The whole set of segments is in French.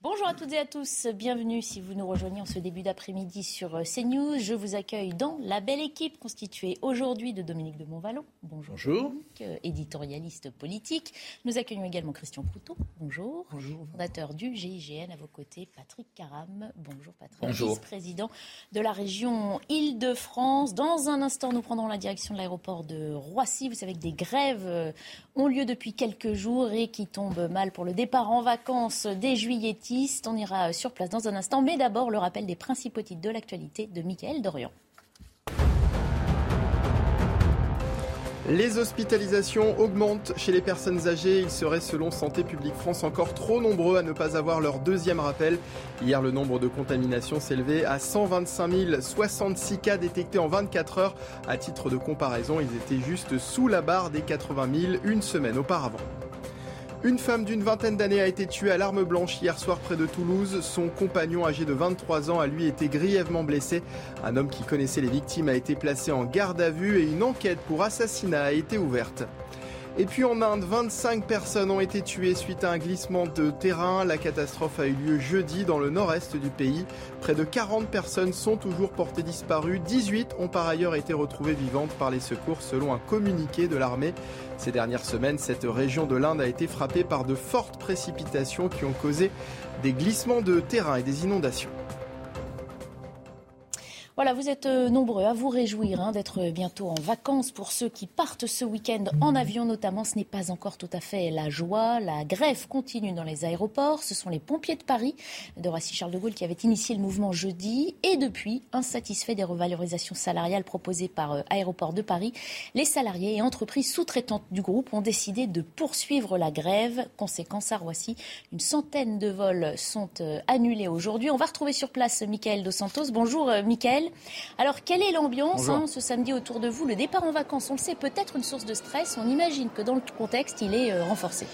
Bonjour à toutes et à tous, bienvenue si vous nous rejoignez en ce début d'après-midi sur euh, CNews. Je vous accueille dans la belle équipe constituée aujourd'hui de Dominique de Montvalon. Bonjour. Bonjour. Euh, éditorialiste politique. Nous accueillons également Christian Proutot. Bonjour. Bonjour. Fondateur du GIGN. À vos côtés, Patrick Caram. Bonjour Patrick. Bonjour. Vice-président de la région Île-de-France. Dans un instant, nous prendrons la direction de l'aéroport de Roissy. Vous savez que des grèves euh, ont lieu depuis quelques jours et qui tombent mal pour le départ en vacances des juilletistes on ira sur place dans un instant, mais d'abord le rappel des principaux titres de l'actualité de Mickaël Dorian. Les hospitalisations augmentent chez les personnes âgées. Ils seraient, selon Santé publique France, encore trop nombreux à ne pas avoir leur deuxième rappel. Hier, le nombre de contaminations s'élevait à 125 066 cas détectés en 24 heures. À titre de comparaison, ils étaient juste sous la barre des 80 000 une semaine auparavant. Une femme d'une vingtaine d'années a été tuée à l'arme blanche hier soir près de Toulouse. Son compagnon âgé de 23 ans a lui été grièvement blessé. Un homme qui connaissait les victimes a été placé en garde à vue et une enquête pour assassinat a été ouverte. Et puis en Inde, 25 personnes ont été tuées suite à un glissement de terrain. La catastrophe a eu lieu jeudi dans le nord-est du pays. Près de 40 personnes sont toujours portées disparues. 18 ont par ailleurs été retrouvées vivantes par les secours selon un communiqué de l'armée. Ces dernières semaines, cette région de l'Inde a été frappée par de fortes précipitations qui ont causé des glissements de terrain et des inondations. Voilà, vous êtes euh, nombreux à vous réjouir hein, d'être bientôt en vacances. Pour ceux qui partent ce week-end en avion notamment, ce n'est pas encore tout à fait la joie. La grève continue dans les aéroports. Ce sont les pompiers de Paris, de Roissy-Charles de Gaulle, qui avaient initié le mouvement jeudi. Et depuis, insatisfaits des revalorisations salariales proposées par euh, Aéroports de Paris, les salariés et entreprises sous-traitantes du groupe ont décidé de poursuivre la grève. Conséquence à Roissy, une centaine de vols sont euh, annulés aujourd'hui. On va retrouver sur place Michael Dos Santos. Bonjour Michael. Alors, quelle est l'ambiance hein, ce samedi autour de vous? Le départ en vacances, on le sait, peut être une source de stress. On imagine que dans le contexte, il est euh, renforcé.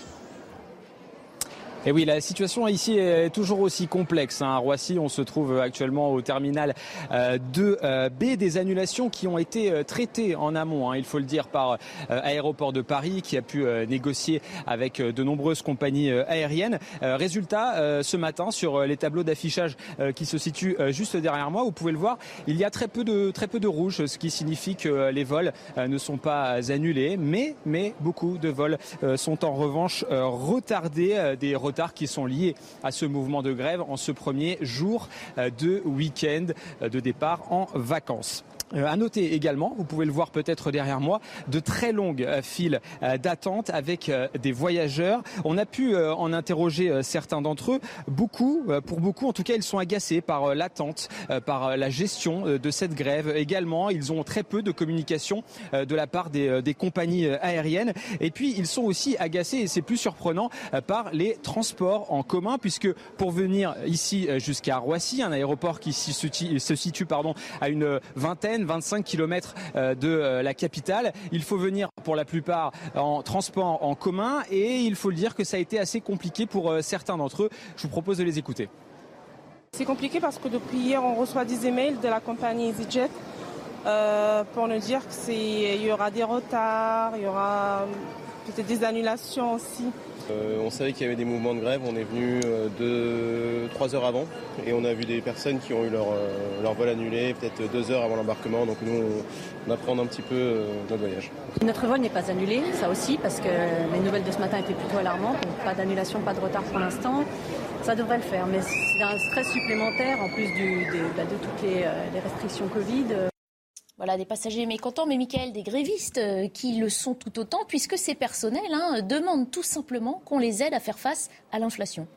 Et oui, la situation ici est toujours aussi complexe. Hein. À Roissy, on se trouve actuellement au terminal 2B, euh, euh, des annulations qui ont été euh, traitées en amont, hein, il faut le dire, par Aéroport de Paris, qui a pu négocier avec de nombreuses compagnies aériennes. Résultat, ce matin, sur les tableaux d'affichage qui se situent juste derrière moi, vous pouvez le voir, il y a très peu de, très peu de rouge, ce qui signifie que les vols ne sont pas annulés, mais, mais beaucoup de vols sont en revanche retardés, des qui sont liés à ce mouvement de grève en ce premier jour euh, de week-end euh, de départ en vacances. Euh, à noter également, vous pouvez le voir peut-être derrière moi, de très longues euh, files euh, d'attente avec des voyageurs. On a pu en interroger certains d'entre eux. Beaucoup, pour beaucoup en tout cas, ils sont agacés par l'attente, par la gestion de cette grève. Également, ils ont très peu de communication de la part des, compagnies aériennes. Et puis, ils sont aussi agacés, et c'est plus surprenant, par les transports en commun, puisque pour venir ici jusqu'à Roissy, un aéroport qui se situe pardon, à une vingtaine 25 km euh, de euh, la capitale. Il faut venir pour la plupart en transport en commun et il faut le dire que ça a été assez compliqué pour euh, certains d'entre eux. Je vous propose de les écouter. C'est compliqué parce que depuis hier, on reçoit des emails de la compagnie EasyJet pour nous dire qu'il y aura des retards, il y aura peut-être des annulations aussi. Euh, on savait qu'il y avait des mouvements de grève, on est venu euh, deux, trois heures avant et on a vu des personnes qui ont eu leur, euh, leur vol annulé peut-être deux heures avant l'embarquement. Donc nous, on, apprend un petit peu notre voyage. Notre vol n'est pas annulé, ça aussi, parce que les nouvelles de ce matin étaient plutôt alarmantes. pas d'annulation, pas de retard pour l'instant. Ça devrait le faire, mais c'est un stress supplémentaire en plus de, bah, de, toutes les restrictions Covid. Voilà, des passagers mécontents, mais Michael, des grévistes euh, qui le sont tout autant, puisque ces personnels hein, demandent tout simplement qu'on les aide à faire face à l'inflation.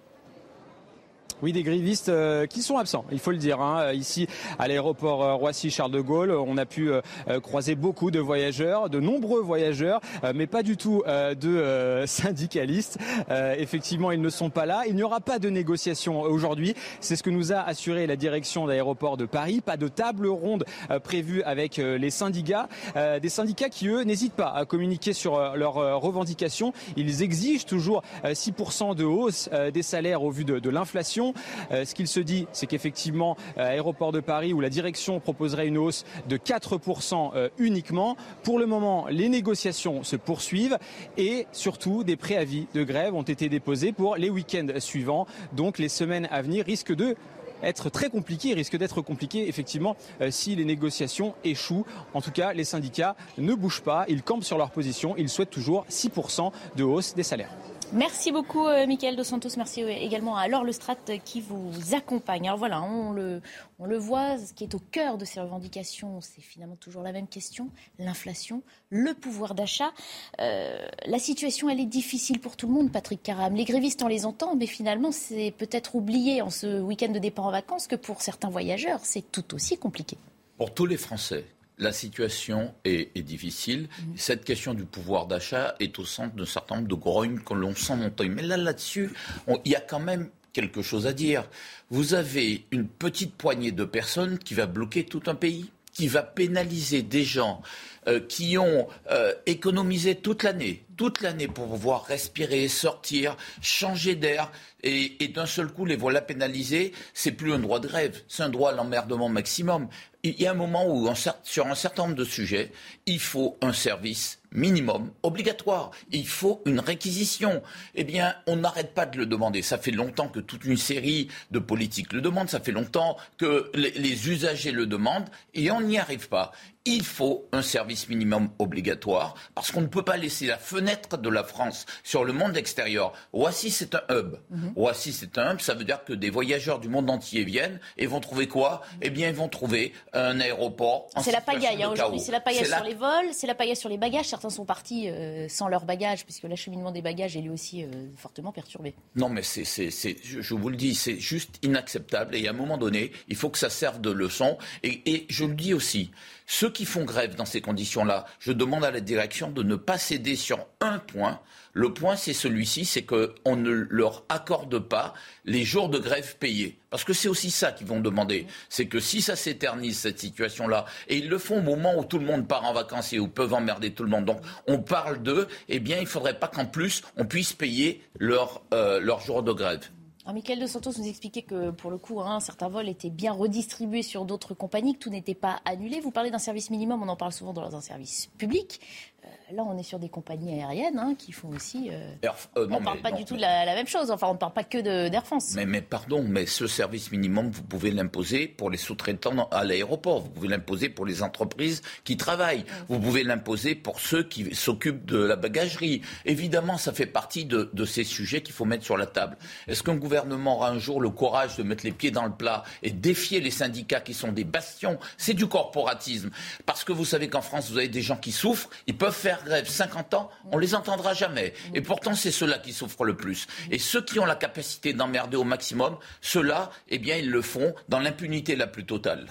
Oui, des grévistes euh, qui sont absents, il faut le dire. Hein. Ici, à l'aéroport euh, Roissy-Charles de Gaulle, on a pu euh, croiser beaucoup de voyageurs, de nombreux voyageurs, mais pas du tout de syndicalistes. Effectivement, ils ne sont pas là. Il n'y aura pas de négociation aujourd'hui. C'est ce que nous a assuré la direction d'aéroport de Paris. Pas de table ronde prévue avec les syndicats. Des syndicats qui, eux, n'hésitent pas à communiquer sur leurs revendications. Ils exigent toujours 6% de hausse des salaires au vu de l'inflation négociations. ce qu'il se dit, c'est qu'effectivement, Aéroport de Paris, où la direction proposerait une hausse de 4% uniquement. Pour le moment, les négociations se poursuivent et surtout des préavis de grève ont été déposés pour les week-ends suivants. Donc les semaines à venir risquent de être très compliqué, risque d'être compliqué effectivement euh, si les négociations échouent. En tout cas, les syndicats ne bougent pas, ils campent sur leur position, ils souhaitent toujours 6% de hausse des salaires. Merci beaucoup, euh, Michael Dos Santos. Merci euh, également à Laure Lestrade qui vous accompagne. Alors voilà, on le, on le voit, ce qui est au cœur de ces revendications, c'est finalement toujours la même question l'inflation, le pouvoir d'achat. Euh, la situation, elle est difficile pour tout le monde, Patrick Caram. Les grévistes, on les entend, mais finalement, c'est peut-être oublié en ce week-end de départ en vacances que pour certains voyageurs, c'est tout aussi compliqué. Pour tous les Français, la situation est, difficile. Mmh. Cette question du pouvoir d'achat est au centre d'un certain nombre de grognes que l'on sent monter. Mais là, là-dessus, il y a quand même quelque chose à dire. Vous avez une petite poignée de personnes qui va bloquer tout un pays, qui va pénaliser des gens euh, qui ont euh, économisé toute l'année, toute l'année pour pouvoir respirer, sortir, changer d'air, et, et d'un seul coup les voilà pénalisés. C'est plus un droit de grève, c'est un droit à l'emmerdement maximum il y a un moment où, sur un certain nombre de sujets, il faut un service minimum obligatoire. Il faut une réquisition. Eh bien, on n'arrête pas de le demander. Ça fait longtemps que toute une série de politiques le demandent. Ça fait longtemps que les usagers le demandent et on n'y arrive pas il faut un service minimum obligatoire parce qu'on ne peut pas laisser la fenêtre de la France sur le monde extérieur. Roissy, c'est un hub. Roissy, c'est un hub. Ça veut dire que des voyageurs du monde entier viennent et vont trouver quoi? Eh bien, ils vont trouver un aéroport. C'est la pagaille hein, aujourd'hui. C'est la pagaille sur les vols, c'est la pagaille sur les bagages. Certains sont partis euh, sans leurs bagages puisque l'acheminement des bagages est lui aussi euh, fortement perturbé. Non, mais c'est, je, je, vous le dis, c'est juste inacceptable. Et à un moment donné, il faut que ça serve de leçon. Et, et je le dis aussi. Ceux qui font grève dans ces conditions-là, je demande à la direction de ne pas céder sur un point. Le point, c'est celui-ci, c'est qu'on ne leur accorde pas les jours de grève payés. Parce que c'est aussi ça qu'ils vont demander. C'est que si ça s'éternise, cette situation-là, et ils le font au moment où tout le monde part en vacances et où peuvent emmerder tout le monde, donc on parle d'eux, eh bien, il ne faudrait pas qu'en plus, on puisse payer leur, euh, leur jour de grève. Michael De Santos nous expliquait que pour le coup, hein, certains vols étaient bien redistribués sur d'autres compagnies, que tout n'était pas annulé. Vous parlez d'un service minimum, on en parle souvent dans un service public. Euh, là, on est sur des compagnies aériennes hein, qui font aussi. Euh, euh, on ne parle pas du tout de la, même chose. Enfin, on ne parle pas que d'Air France. Mais, mais, pardon, mais ce service minimum, vous pouvez l'imposer pour les sous-traitants à l'aéroport. Vous pouvez l'imposer pour les entreprises qui travaillent. Vous pouvez l'imposer pour ceux qui s'occupent de la bagagerie. Évidemment, ça fait partie de, de ces sujets qu'il faut mettre sur la table. Est-ce qu'un gouvernement aura un jour le courage de mettre les pieds dans le plat et défier les syndicats qui sont des bastions? C'est du corporatisme. Parce que vous savez qu'en France, vous avez des gens qui souffrent, ils peuvent faire grève 50 ans, on les entendra jamais. Et pourtant, c'est ceux-là qui souffrent le plus. Et ceux qui ont la capacité d'emmerder au maximum, ceux-là, eh bien, ils le font dans l'impunité la plus totale.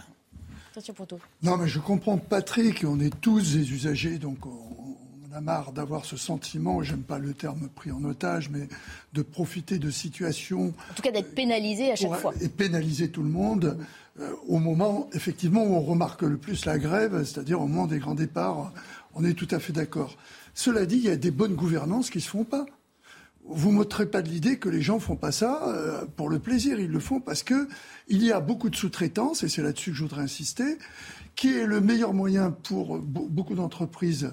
Non, mais je comprends Patrick, on est tous des usagers, donc on, a marre d'avoir ce sentiment, j'aime pas le terme pris en otage, mais de profiter de situations. En tout cas, d'être pénalisé à chaque fois. Et pénaliser tout le monde euh, au moment, effectivement, où on remarque le plus la grève, c'est-à-dire au moment des grands départs on est tout à fait d'accord. Cela dit, il y a des bonnes gouvernances qui ne se font pas. Vous ne m'ôterez pas de l'idée que les gens ne font pas ça euh, pour le plaisir. Ils le font parce qu'il y a beaucoup de sous-traitance, et c'est là-dessus que je voudrais insister, qui est le meilleur moyen pour beaucoup d'entreprises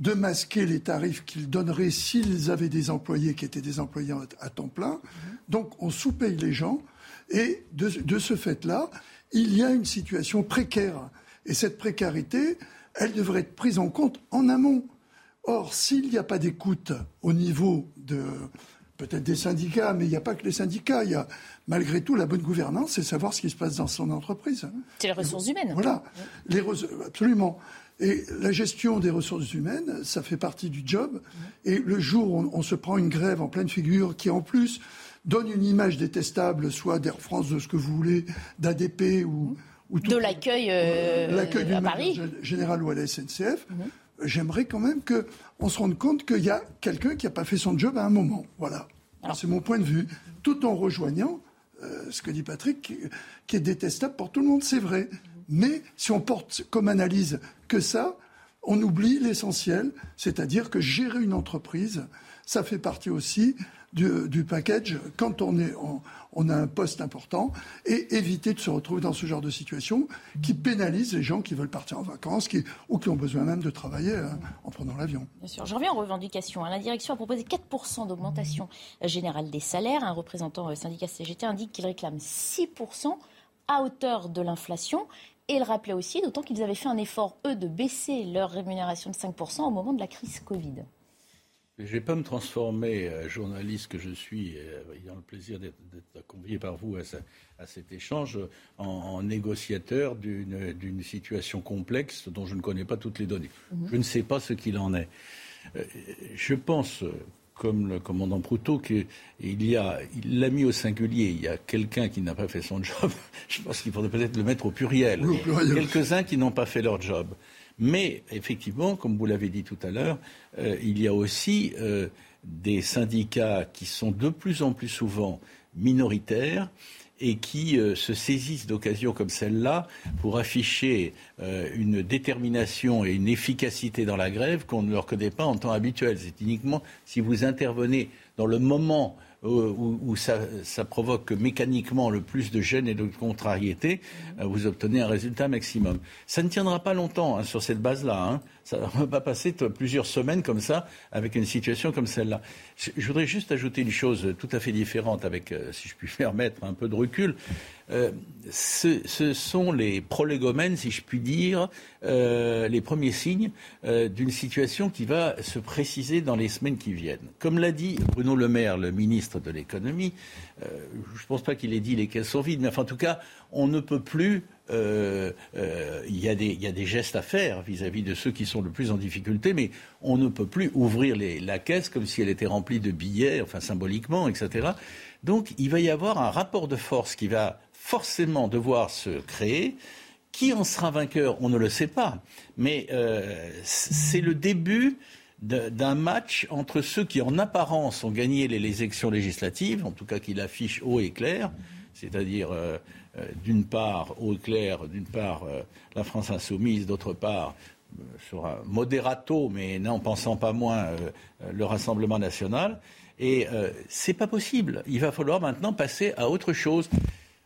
de masquer les tarifs qu'ils donneraient s'ils avaient des employés qui étaient des employés à temps plein. Donc on sous-paye les gens et de ce fait-là, il y a une situation précaire. Et cette précarité, elle devrait être prise en compte en amont. Or, s'il n'y a pas d'écoute au niveau de peut-être des syndicats, mais il n'y a pas que les syndicats, il y a malgré tout la bonne gouvernance, c'est savoir ce qui se passe dans son entreprise. C'est les ressources humaines. Voilà, les absolument. Et la gestion des ressources humaines, ça fait partie du job. Et le jour où on, se prend une grève en pleine figure, qui en plus donne une image détestable, soit d'Air France, de ce que vous voulez, d'ADP ou, de l'accueil euh, à Paris. général ou à la SNCF. Mhm. J'aimerais quand même qu'on se rende compte qu'il y a quelqu'un qui n'a pas fait son job à un moment. Voilà. C'est mon point de vue. Tout en rejoignant euh, ce que dit Patrick, qui, est détestable pour tout le monde, c'est vrai. Mais si on porte comme analyse que ça, on oublie l'essentiel, c'est-à-dire que gérer une entreprise, ça fait partie aussi du, package quand on, est, a un poste important et éviter de se retrouver dans ce genre de situation qui pénalise les gens qui veulent partir en vacances qui, ou qui ont besoin même de travailler hein, en prenant l'avion. Bien sûr. Je reviens aux revendications. Hein. La direction a proposé 4% d'augmentation générale des salaires. Un représentant euh, syndicat CGT indique qu'il réclame 6% à hauteur de l'inflation. Et il rappelait aussi, d'autant qu'ils avaient fait un effort, eux, de baisser leur rémunération de 5% au moment de la crise Covid. Je ne vais pas me transformer, euh, journaliste que je suis, euh, ayant le plaisir d'être convié par vous à, cet échange, en, négociateur d'une situation complexe dont je ne connais pas toutes les données. Mhm. Je ne sais pas ce qu'il en est. Euh, je pense, comme le commandant Proutot, qu'il y a, il l'a mis au singulier. Il y a quelqu'un qui n'a pas fait son job. je pense qu'il faudrait peut-être le mettre au pluriel. Quelques-uns qui n'ont pas fait leur job. Mais effectivement, comme vous l'avez dit tout à l'heure, euh, il y a aussi euh, des syndicats qui sont de plus en plus souvent minoritaires et qui euh, se saisissent d'occasions comme celle-là pour afficher une détermination et une efficacité dans la grève qu'on ne leur connaît pas en temps habituel. C'est uniquement si vous intervenez dans le moment où, ça, provoque mécaniquement le plus de gêne et de contrariété, euh, vous obtenez un résultat maximum. Ça ne tiendra pas longtemps hein, sur cette base-là. Hein. Ça ne va pas passer plusieurs semaines comme ça avec une situation comme celle-là. Je, voudrais juste ajouter une chose tout à fait différente avec, euh, si je puis permettre, un peu de recul. Euh, ce, sont les prolégomènes, si je puis dire, euh, les premiers signes d'une situation qui va se préciser dans les semaines qui viennent. Comme l'a dit Bruno Le Maire, le ministre de l'économie, je ne pense pas qu'il ait dit les caisses sont vides, mais enfin, en tout cas, on ne peut plus euh, euh, il y, a des gestes à faire vis-à-vis de ceux qui sont le plus en difficulté, mais on ne peut plus ouvrir la caisse comme si elle était remplie de billets, enfin symboliquement, etc. Donc il va y avoir un rapport de force qui va forcément devoir se créer. Qui en sera vainqueur On ne le sait pas. Mais euh, c'est le début d'un match entre ceux qui, en apparence, ont gagné les, élections législatives, en tout cas qui l'affichent haut et clair, c'est-à-dire d'une part au clair, d'une part euh, la France insoumise, d'autre part euh, sur un moderato, mais n'en pensant pas moins le Rassemblement national. Et c'est pas possible. Il va falloir maintenant passer à autre chose.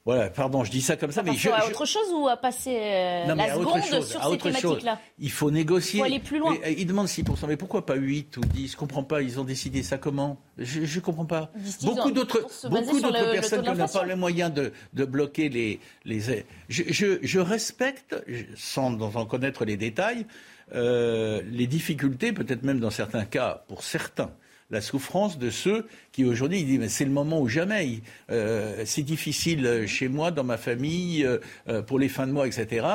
Voilà, pardon, je dis ça comme ça, mais je, à autre chose ou à passer euh, la seconde sur ces thématiques-là Il faut négocier. Il faut aller plus loin. ils demandent 6%, mais pourquoi pas 8 ou 10 Je comprends pas. Ils ont décidé ça comment? Je ne comprends pas. Beaucoup d'autres, beaucoup d'autres personnes qui n'ont pas les moyens de, de bloquer les, les. Je, je, je respecte, sans en connaître les détails, euh, les difficultés, peut-être même dans certains cas, pour certains la souffrance de ceux qui aujourd'hui disent mais c'est le moment ou jamais. Euh, c'est difficile chez moi, dans ma famille, euh, euh, pour les fins de mois, etc.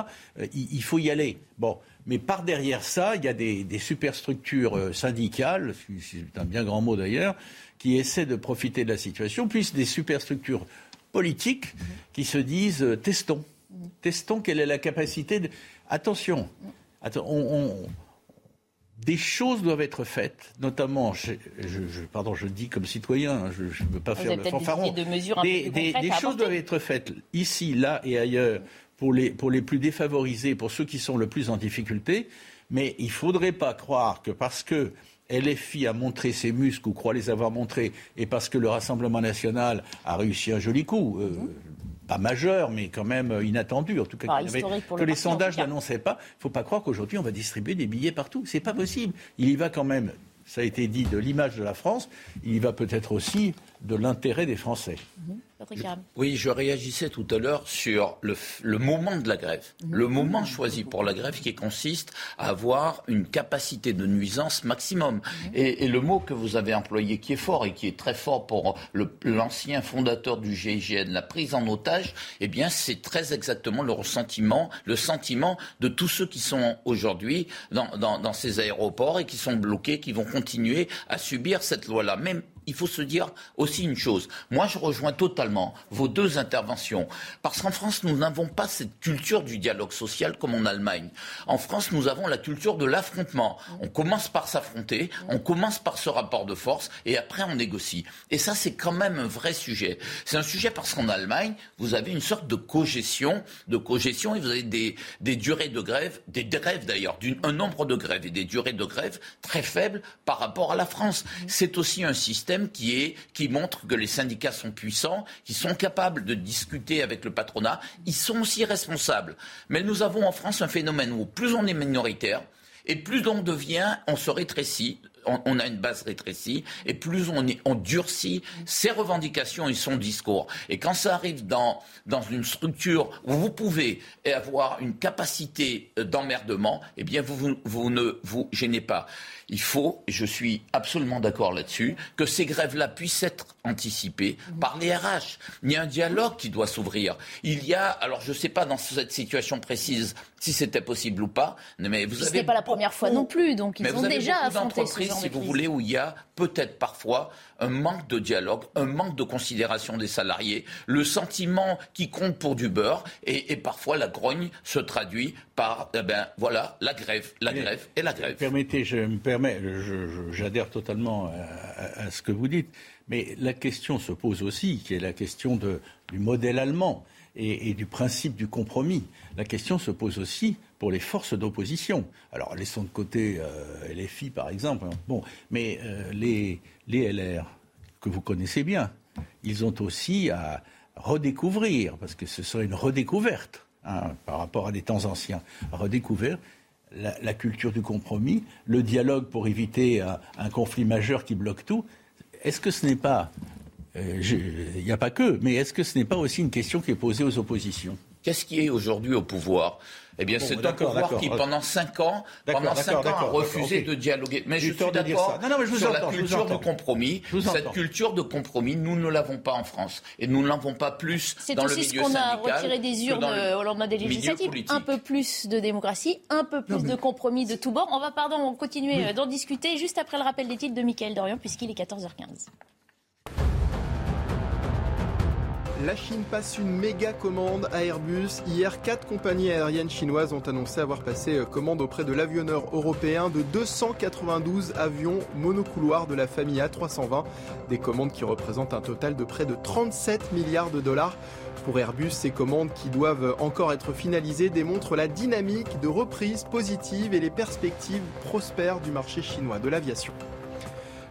il, faut y aller. Bon. Mais par derrière ça, il y a des, superstructures syndicales, c'est un bien grand mot d'ailleurs, qui essaient de profiter de la situation, puis des superstructures politiques qui se disent testons. Testons quelle est la capacité de. Attention, on, des choses doivent être faites, notamment, je, pardon, je dis comme citoyen, hein, je ne veux pas faire le fanfaron. Des choses doivent être faites ici, là et ailleurs pour les, pour les plus défavorisés, pour ceux qui sont le plus en difficulté. Mais il ne faudrait pas croire que parce que LFI a montré ses muscles ou croit les avoir montrés, et parce que le Rassemblement national a réussi un joli coup, euh, mhm pas majeur, mais quand même euh, inattendu, en tout cas, que les sondages n'annonçaient pas. Il ne faut pas croire qu'aujourd'hui on va distribuer des billets partout. C'est pas possible. Il y va quand même, ça a été dit, de l'image de la France. Il y va peut-être aussi de l'intérêt des Français. Oui, je réagissais tout à l'heure sur le, moment de la grève, mhm. le moment choisi pour la grève qui consiste à avoir une capacité de nuisance maximum. Mhm. Et, le mot que vous avez employé qui est fort et qui est très fort pour l'ancien fondateur du GIGN, la prise en otage, eh bien c'est très exactement le ressentiment, le sentiment de tous ceux qui sont aujourd'hui dans, dans ces aéroports et qui sont bloqués, qui vont continuer à subir cette loi-là. Même il faut se dire aussi une chose. Moi, je rejoins totalement vos deux interventions. Parce qu'en France, nous n'avons pas cette culture du dialogue social comme en Allemagne. En France, nous avons la culture de l'affrontement. On commence par s'affronter, on commence par ce rapport de force, et après on négocie. Et ça, c'est quand même un vrai sujet. C'est un sujet parce qu'en Allemagne, vous avez une sorte de cogestion, de cogestion, et vous avez des, des durées de grève, des grèves d'ailleurs, un nombre de grèves et des durées de grève très faibles par rapport à la France. C'est aussi un système qui, montre que les syndicats sont puissants, qui sont capables de discuter avec le patronat. Ils sont aussi responsables. Mais nous avons en France un phénomène où plus on est minoritaire, et plus on devient, on se rétrécit on, a une base rétrécie, et plus on, durcit ses revendications et son discours. Et quand ça arrive dans, dans une structure où vous pouvez avoir une capacité d'emmerdement, eh bien vous ne vous gênez pas. Il faut, et je suis absolument d'accord là-dessus, que ces grèves-là puissent être anticipées par les RH. Il y a un dialogue qui doit s'ouvrir. Il y a, alors je ne sais pas dans cette situation précise si c'était possible ou pas, mais vous avez. Ce n'est pas la première fois non plus, donc ils ont déjà affronté ce si vous voulez, où il y a peut-être parfois un manque de dialogue, un manque de considération des salariés, le sentiment qui compte pour du beurre, et, parfois la grogne se traduit par, eh ben, voilà, la grève, la grève et la grève. Permettez, je me permets, j'adhère totalement à, ce que vous dites, mais la question se pose aussi, qui est la question de, du modèle allemand et, du principe du compromis. La question se pose aussi pour les forces d'opposition. Alors, laissons de côté euh, les filles, par exemple. Hein. Bon, mais euh, les, les LR, que vous connaissez bien, ils ont aussi à redécouvrir, parce que ce serait une redécouverte hein, par rapport à des temps anciens, redécouvrir la, culture du compromis, le dialogue pour éviter un conflit majeur qui bloque tout. Est-ce que ce n'est pas euh, il n'y a pas que, mais est-ce que ce n'est pas aussi une question qui est posée aux oppositions? Qu'est-ce qui est aujourd'hui au pouvoir? Eh bien, c'est un pouvoir qui, pendant cinq ans, pendant cinq ans, a refusé de dialoguer. Mais je suis d'accord sur la culture de compromis. Cette culture de compromis, nous ne l'avons pas en France. Et nous ne l'avons pas plus dans le milieu syndical. C'est aussi ce qu'on a retiré des urnes au lendemain des législatives. Un peu plus de démocratie, un peu plus de compromis de tous bords. On va, pardon, continuer d'en discuter juste après le rappel des titres de Michael Dorian, puisqu'il est 14h15. La Chine passe une méga commande à Airbus. Hier, quatre compagnies aériennes chinoises ont annoncé avoir passé euh, commande auprès de l'avionneur européen de 292 avions monocouloirs de la famille A320. Des commandes qui représentent un total de près de 37 milliards de dollars. Pour Airbus, ces commandes qui doivent encore être finalisées démontrent la dynamique de reprise positive et les perspectives prospères du marché chinois de l'aviation.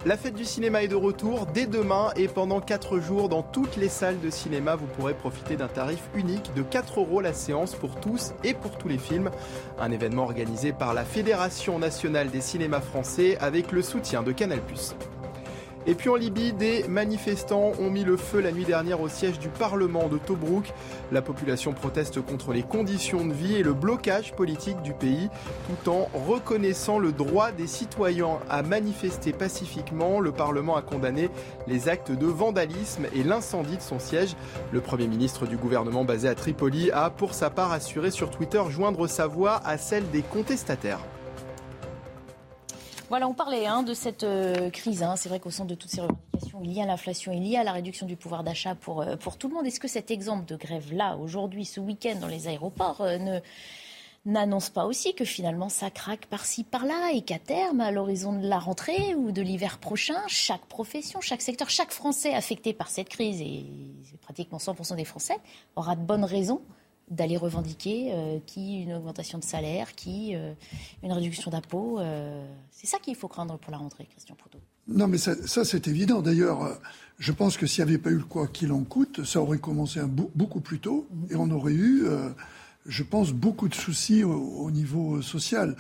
La fête du cinéma est de retour dès demain et pendant 4 jours dans toutes les salles de cinéma, vous pourrez profiter d'un tarif unique de 4 euros la séance pour tous et pour tous les films. Un événement organisé par la Fédération nationale des cinémas français avec le soutien de Canal+. Et puis en Libye, des manifestants ont mis le feu la nuit dernière au siège du Parlement de Tobruk. La population proteste contre les conditions de vie et le blocage politique du pays, tout en reconnaissant le droit des citoyens à manifester pacifiquement. Le Parlement a condamné les actes de vandalisme et l'incendie de son siège. Le Premier ministre du gouvernement basé à Tripoli a pour sa part assuré sur Twitter joindre sa voix à celle des contestataires. Voilà, on parlait hein, de cette euh, crise. Hein. C'est vrai qu'au centre de toutes ces revendications, il y a l'inflation, il y a la réduction du pouvoir d'achat pour, euh, pour tout le monde. Est-ce que cet exemple de grève-là, aujourd'hui, ce week-end, dans les aéroports, euh, n'annonce pas aussi que finalement ça craque par-ci par-là et qu'à terme, à l'horizon de la rentrée ou de l'hiver prochain, chaque profession, chaque secteur, chaque Français affecté par cette crise, et pratiquement 100% des Français, aura de bonnes raisons d'aller revendiquer euh, qui une augmentation de salaire, qui euh, une réduction d'impôts. Euh, c'est ça qu'il faut craindre pour la rentrée, Christian Proto. Non, mais ça, c'est évident. D'ailleurs, je pense que s'il n'y avait pas eu le quoi qu'il en coûte, ça aurait commencé beaucoup plus tôt et on aurait eu, je pense, beaucoup de soucis au, niveau social.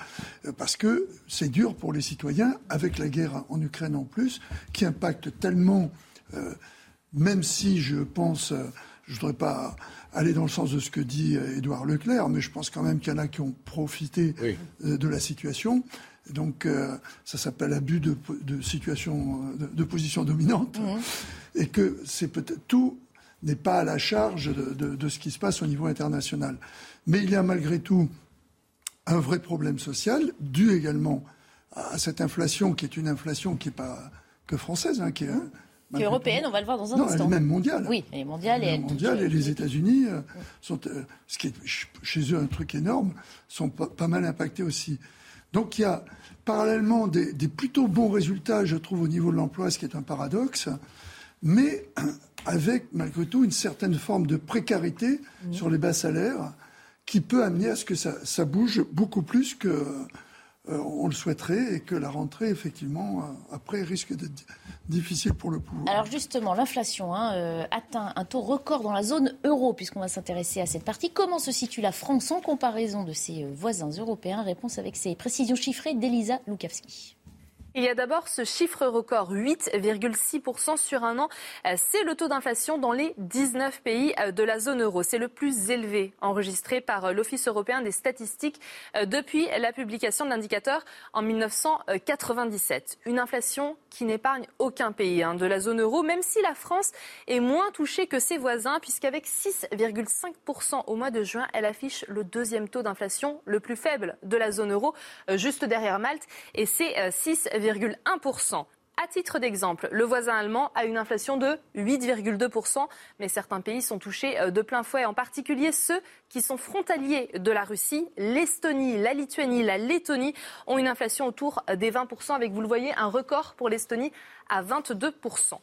Parce que c'est dur pour les citoyens, avec la guerre en Ukraine en plus, qui impacte tellement, même si je pense, je ne voudrais pas aller dans le sens de ce que dit euh, Édouard Leclerc, mais je pense quand même qu'il y en a qui ont profité euh, de la situation. Donc euh, ça s'appelle abus de, situation, de, position dominante, mmh. et que c'est peut-être tout n'est pas à la charge de, ce qui se passe au niveau international. Mais il y a malgré tout un vrai problème social, dû également à cette inflation qui est une inflation qui n'est pas que française, hein, qui est qui est européenne, on va le voir dans un non, instant. Elle est même mondiale. Oui, elle est mondiale. Elle est mondiale et les États-Unis euh, sont, euh, ce qui est chez eux un truc énorme, sont pas, mal impactés aussi. Donc il y a parallèlement des, plutôt bons résultats, je trouve, au niveau de l'emploi, ce qui est un paradoxe, mais avec malgré tout une certaine forme de précarité mmh. sur les bas salaires qui peut amener à ce que ça, ça bouge beaucoup plus que on le souhaiterait et que la rentrée, effectivement, après, risque d'être difficile pour le pouvoir. Alors justement, l'inflation hein, atteint un taux record dans la zone euro, puisqu'on va s'intéresser à cette partie. Comment se situe la France en comparaison de ses voisins européens? Réponse avec ses précisions chiffrées d'Elisa Lukavski. Il y a d'abord ce chiffre record, 8,6% sur un an. Euh, c'est le taux d'inflation dans les 19 pays euh, de la zone euro. C'est le plus élevé enregistré par euh, l'Office européen des statistiques depuis la publication de l'indicateur en 1997. Une inflation qui n'épargne aucun pays hein, de la zone euro, même si la France est moins touchée que ses voisins, puisqu'avec 6,5% au mois de juin, elle affiche le deuxième taux d'inflation le plus faible de la zone euro, juste derrière Malte, et c'est 6, à titre d'exemple, le voisin allemand a une inflation de 8,2%, mais certains pays sont touchés euh, de plein fouet, en particulier ceux qui sont frontaliers de la Russie. L'Estonie, la Lituanie, la Lettonie ont une inflation autour des 20%, avec, vous le voyez, un record pour l'Estonie à 22%.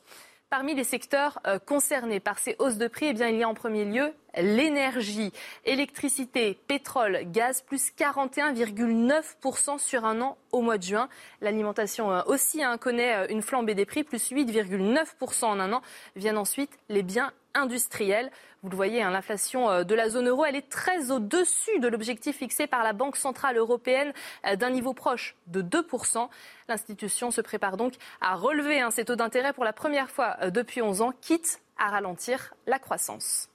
Parmi les secteurs euh, concernés par ces hausses de prix, eh bien, il y a en premier lieu l'énergie, électricité, pétrole, gaz, plus 41,9% sur un an au mois de juin. L'alimentation euh, aussi hein, connaît euh, une flambée des prix, plus 8,9% en un an. Viennent ensuite les biens industriels. Vous le voyez, hein, l'inflation euh, de la zone euro, elle est très au-dessus de l'objectif fixé par la Banque centrale européenne d'un niveau proche de 2%. L'institution se prépare donc à relever hein, ses taux d'intérêt pour la première fois depuis 11 ans, quitte à ralentir la croissance.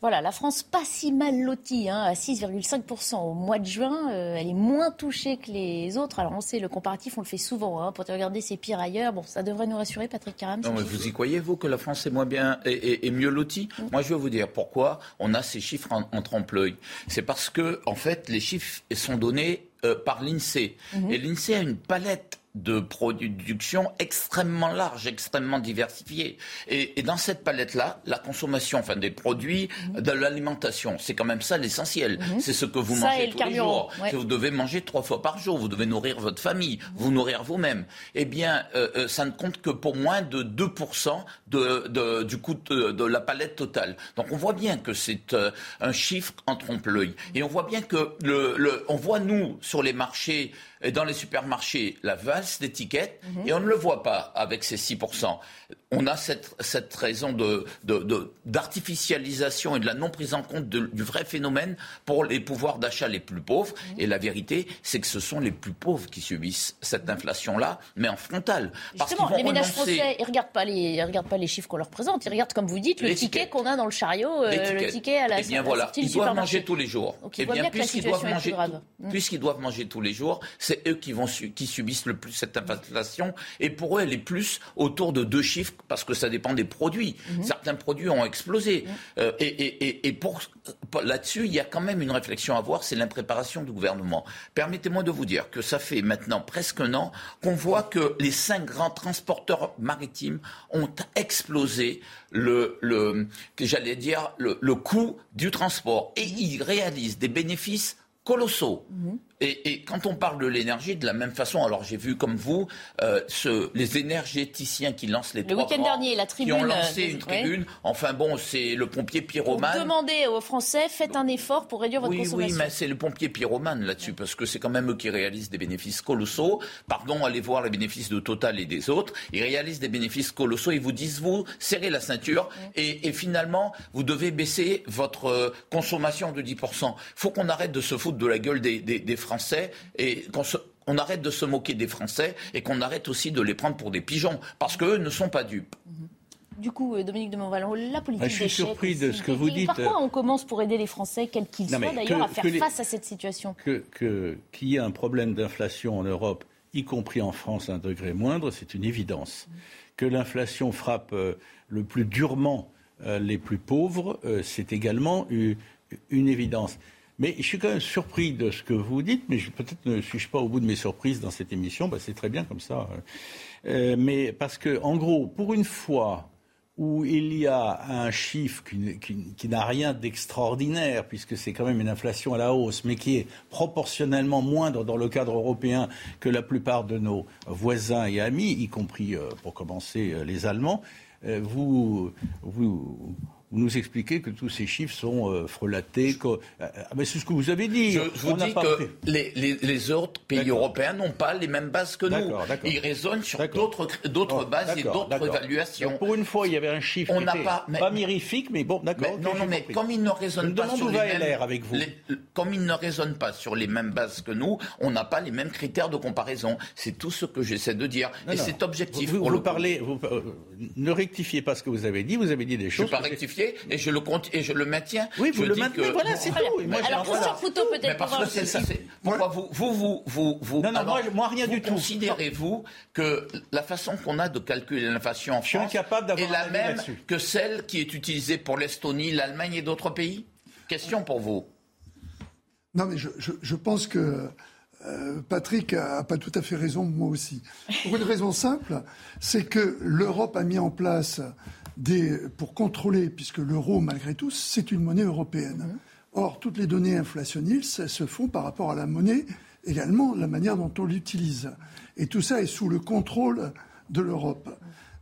Voilà, la France pas si mal lotie, hein, à 6,5% au mois de juin. Euh, elle est moins touchée que les autres. Alors on sait, le comparatif, on le fait souvent. Hein, pour te regarder, c'est pire ailleurs. Bon, ça devrait nous rassurer, Patrick. Non, mais vous y croyez, vous, que la France est moins bien et, mieux lotie? Mm. Moi, je vais vous dire pourquoi on a ces chiffres en, en trompe-l'œil. C'est parce que, en fait, les chiffres sont donnés euh, par l'INSEE. Mm-hmm. Et l'INSEE a une palette de production extrêmement large, extrêmement diversifiée. Et, dans cette palette-là, la consommation, enfin des produits, mhm. de l'alimentation, c'est quand même ça l'essentiel. Mhm. C'est ce que vous mangez tous les jours. Vous devez manger trois fois par jour. Vous devez nourrir votre famille, mhm. vous nourrir vous-même. Eh bien, euh, euh, ça ne compte que pour moins de 2% de, du coût de, la palette totale. Donc on voit bien que c'est euh, un chiffre en trompe-l'œil. Et on voit bien que le, le, on voit nous sur les marchés et dans les supermarchés la valse d'étiquettes mhm. et on ne le voit pas avec ces 6% on a cette, cette raison de, d'artificialisation et de la non prise en compte du vrai phénomène pour les pouvoirs d'achat les plus pauvres. Et la vérité, c'est que ce sont les plus pauvres qui subissent cette inflation-là, mais en frontale. Parce Justement, les ménages français, ils ne regardent, pas les, regardent pas les chiffres qu'on leur présente. Ils regardent, comme vous dites, le ticket qu'on a dans le chariot, euh, le ticket à la, eh bien, voilà, ils doivent manger tous les jours. Donc, eh bien, puisqu'ils doivent manger, puisqu'ils doivent manger tous les jours, c'est eux qui, vont, qui subissent le plus cette inflation. Et pour eux, elle est plus autour de deux chiffres parce que ça dépend des produits. Mhm. Certains produits ont explosé. Mhm. Euh, et, pour, là-dessus, il y a quand même une réflexion à voir, c'est l'impréparation du gouvernement. Permettez-moi de vous dire que ça fait maintenant presque un an qu'on voit que les cinq grands transporteurs maritimes ont explosé le, le j'allais dire, le, le coût du transport. Et ils réalisent des bénéfices colossaux. Mhm. Et, quand on parle de l'énergie, de la même façon, alors j'ai vu comme vous euh, ce, les énergéticiens qui lancent les le week-end dernier, la tribune, qui ont lancé une tribune. Enfin bon, c'est le pompier pyromane. Vous demandez aux Français, faites un effort pour réduire votre consommation. Oui, mais c'est le pompier pyromane là-dessus, parce que c'est quand même eux qui réalisent des bénéfices colossaux. Pardon, allez voir les bénéfices de Total et des autres. Ils réalisent des bénéfices colossaux. Ils vous disent, vous, serrez la ceinture et, et, finalement, vous devez baisser votre euh, consommation de 10%. Il faut qu'on arrête de se foutre de la gueule des, des, des Français et qu'on arrête de se moquer des Français et qu'on arrête aussi de les prendre pour des pigeons, parce qu'eux ne sont pas dupes. Mhm. Du coup, euh, Dominique de Montvalon, la politique ah, Je suis surpris de ce que vous dites. Pourquoi on commence pour aider les Français, quels qu'ils soient d'ailleurs, à faire face à cette situation Qu'il que, y ait un problème d'inflation en Europe, y compris en France à un degré moindre, c'est une évidence. Que l'inflation frappe euh, le plus durement euh, les plus pauvres, c'est également une évidence. Mais je suis quand même surpris de ce que vous dites, mais peut-être ne suis-je pas au bout de mes surprises dans cette émission. Bah, c'est très bien comme ça. Euh, mais parce que, en gros, pour une fois où il y a un chiffre qui, n'a rien d'extraordinaire, puisque c'est quand même une inflation à la hausse, mais qui est proportionnellement moindre dans le cadre européen que la plupart de nos voisins et amis, y compris, euh, pour commencer, euh, les Allemands, vous, vous nous expliquez que tous ces chiffres sont euh, frelatés. Euh, mais c'est ce que vous avez dit. Je, vous dis que les, les, autres pays européens n'ont pas les mêmes bases que nous. Ils raisonnent sur d'autres, bases et d'autres évaluations. pour une fois, il y avait un chiffre On qui n'était pas, pas mirifique, mais bon, d'accord. non, non, mais comme ils ne raisonnent pas sur les mêmes, avec vous. comme ils ne raisonnent pas sur les mêmes bases que nous, on n'a pas les mêmes critères de comparaison. C'est tout ce que j'essaie de dire. et c'est objectif. Vous, vous parlez, vous, euh, ne rectifiez pas ce que vous avez dit. Vous avez dit des choses. Je ne pas et je le compte et je le maintiens. Oui, vous le maintenez. Voilà, c'est tout. Moi, Alors Christian Foutot peut-être. Parce que c'est ça. Pourquoi vous, vous, vous, vous, non, non, moi, moi, rien du tout. Considérez-vous que la façon qu'on a de calculer l'inflation en France est la même que celle qui est utilisée pour l'Estonie, l'Allemagne et d'autres pays? Question pour vous. Non, mais je, je, je pense que euh, Patrick a, pas tout à fait raison, moi aussi. Pour une raison simple, c'est que l'Europe a mis en place des, pour contrôler, puisque l'euro, malgré tout, c'est une monnaie européenne. Mhm. Or, toutes les données inflationnistes se font par rapport à la monnaie, également la manière dont on l'utilise. Et tout ça est sous le contrôle de l'Europe.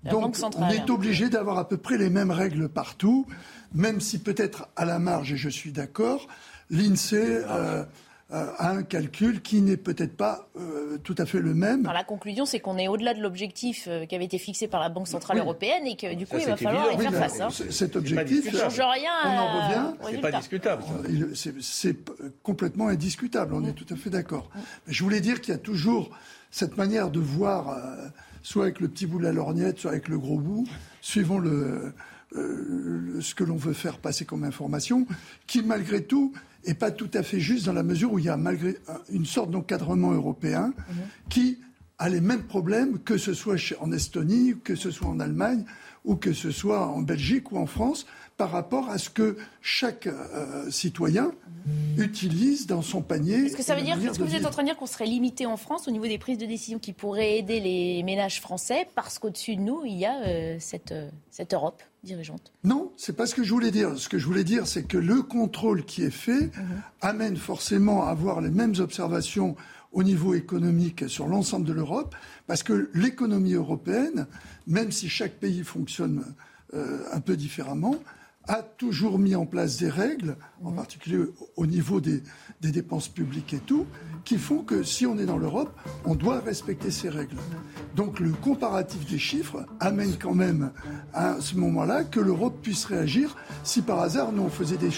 Donc, on est obligé d'avoir à peu près les mêmes règles partout, même si peut-être à la marge, et je suis d'accord, l'INSEE euh, euh, un calcul qui n'est peut-être pas euh, tout à fait le même. la conclusion, c'est qu'on est au-delà de l'objectif euh, qui avait été fixé par la Banque Centrale Européenne et que du coup, il va falloir y faire face. Hein. Cet objectif, ne change rien. On en revient. C'est pas discutable. C'est complètement indiscutable, on est tout à fait d'accord. Mais je voulais dire qu'il y a toujours cette manière de voir, soit avec le petit bout de la lorgnette, soit avec le gros bout, suivant le, ce que l'on veut faire passer comme information, qui malgré tout et pas tout à fait juste dans la mesure où il y a malgré une sorte d'encadrement européen mhm. qui a les mêmes problèmes que ce soit en Estonie, que ce soit en Allemagne ou que ce soit en Belgique ou en France par rapport à ce que chaque euh, citoyen utilise dans son panier. Est-ce que ça veut dire, ce que vous êtes en train de dire qu'on serait limité en France au niveau des prises de décision qui pourraient aider les ménages français parce qu'au-dessus de nous, il y a euh, cette, euh, cette Europe dirigeante? Non, c'est pas ce que je voulais dire. Ce que je voulais dire, c'est que le contrôle qui est fait mhm. amène forcément à avoir les mêmes observations au niveau économique sur l'ensemble de l'Europe, parce que l'économie européenne, même si chaque pays fonctionne un peu différemment, a toujours mis en place des règles, en particulier au niveau des, dépenses publiques et tout, qui font que si on est dans l'Europe, on doit respecter ces règles. Donc le comparatif des chiffres amène quand même à ce moment-là que l'Europe puisse réagir si par hasard nous on faisait des,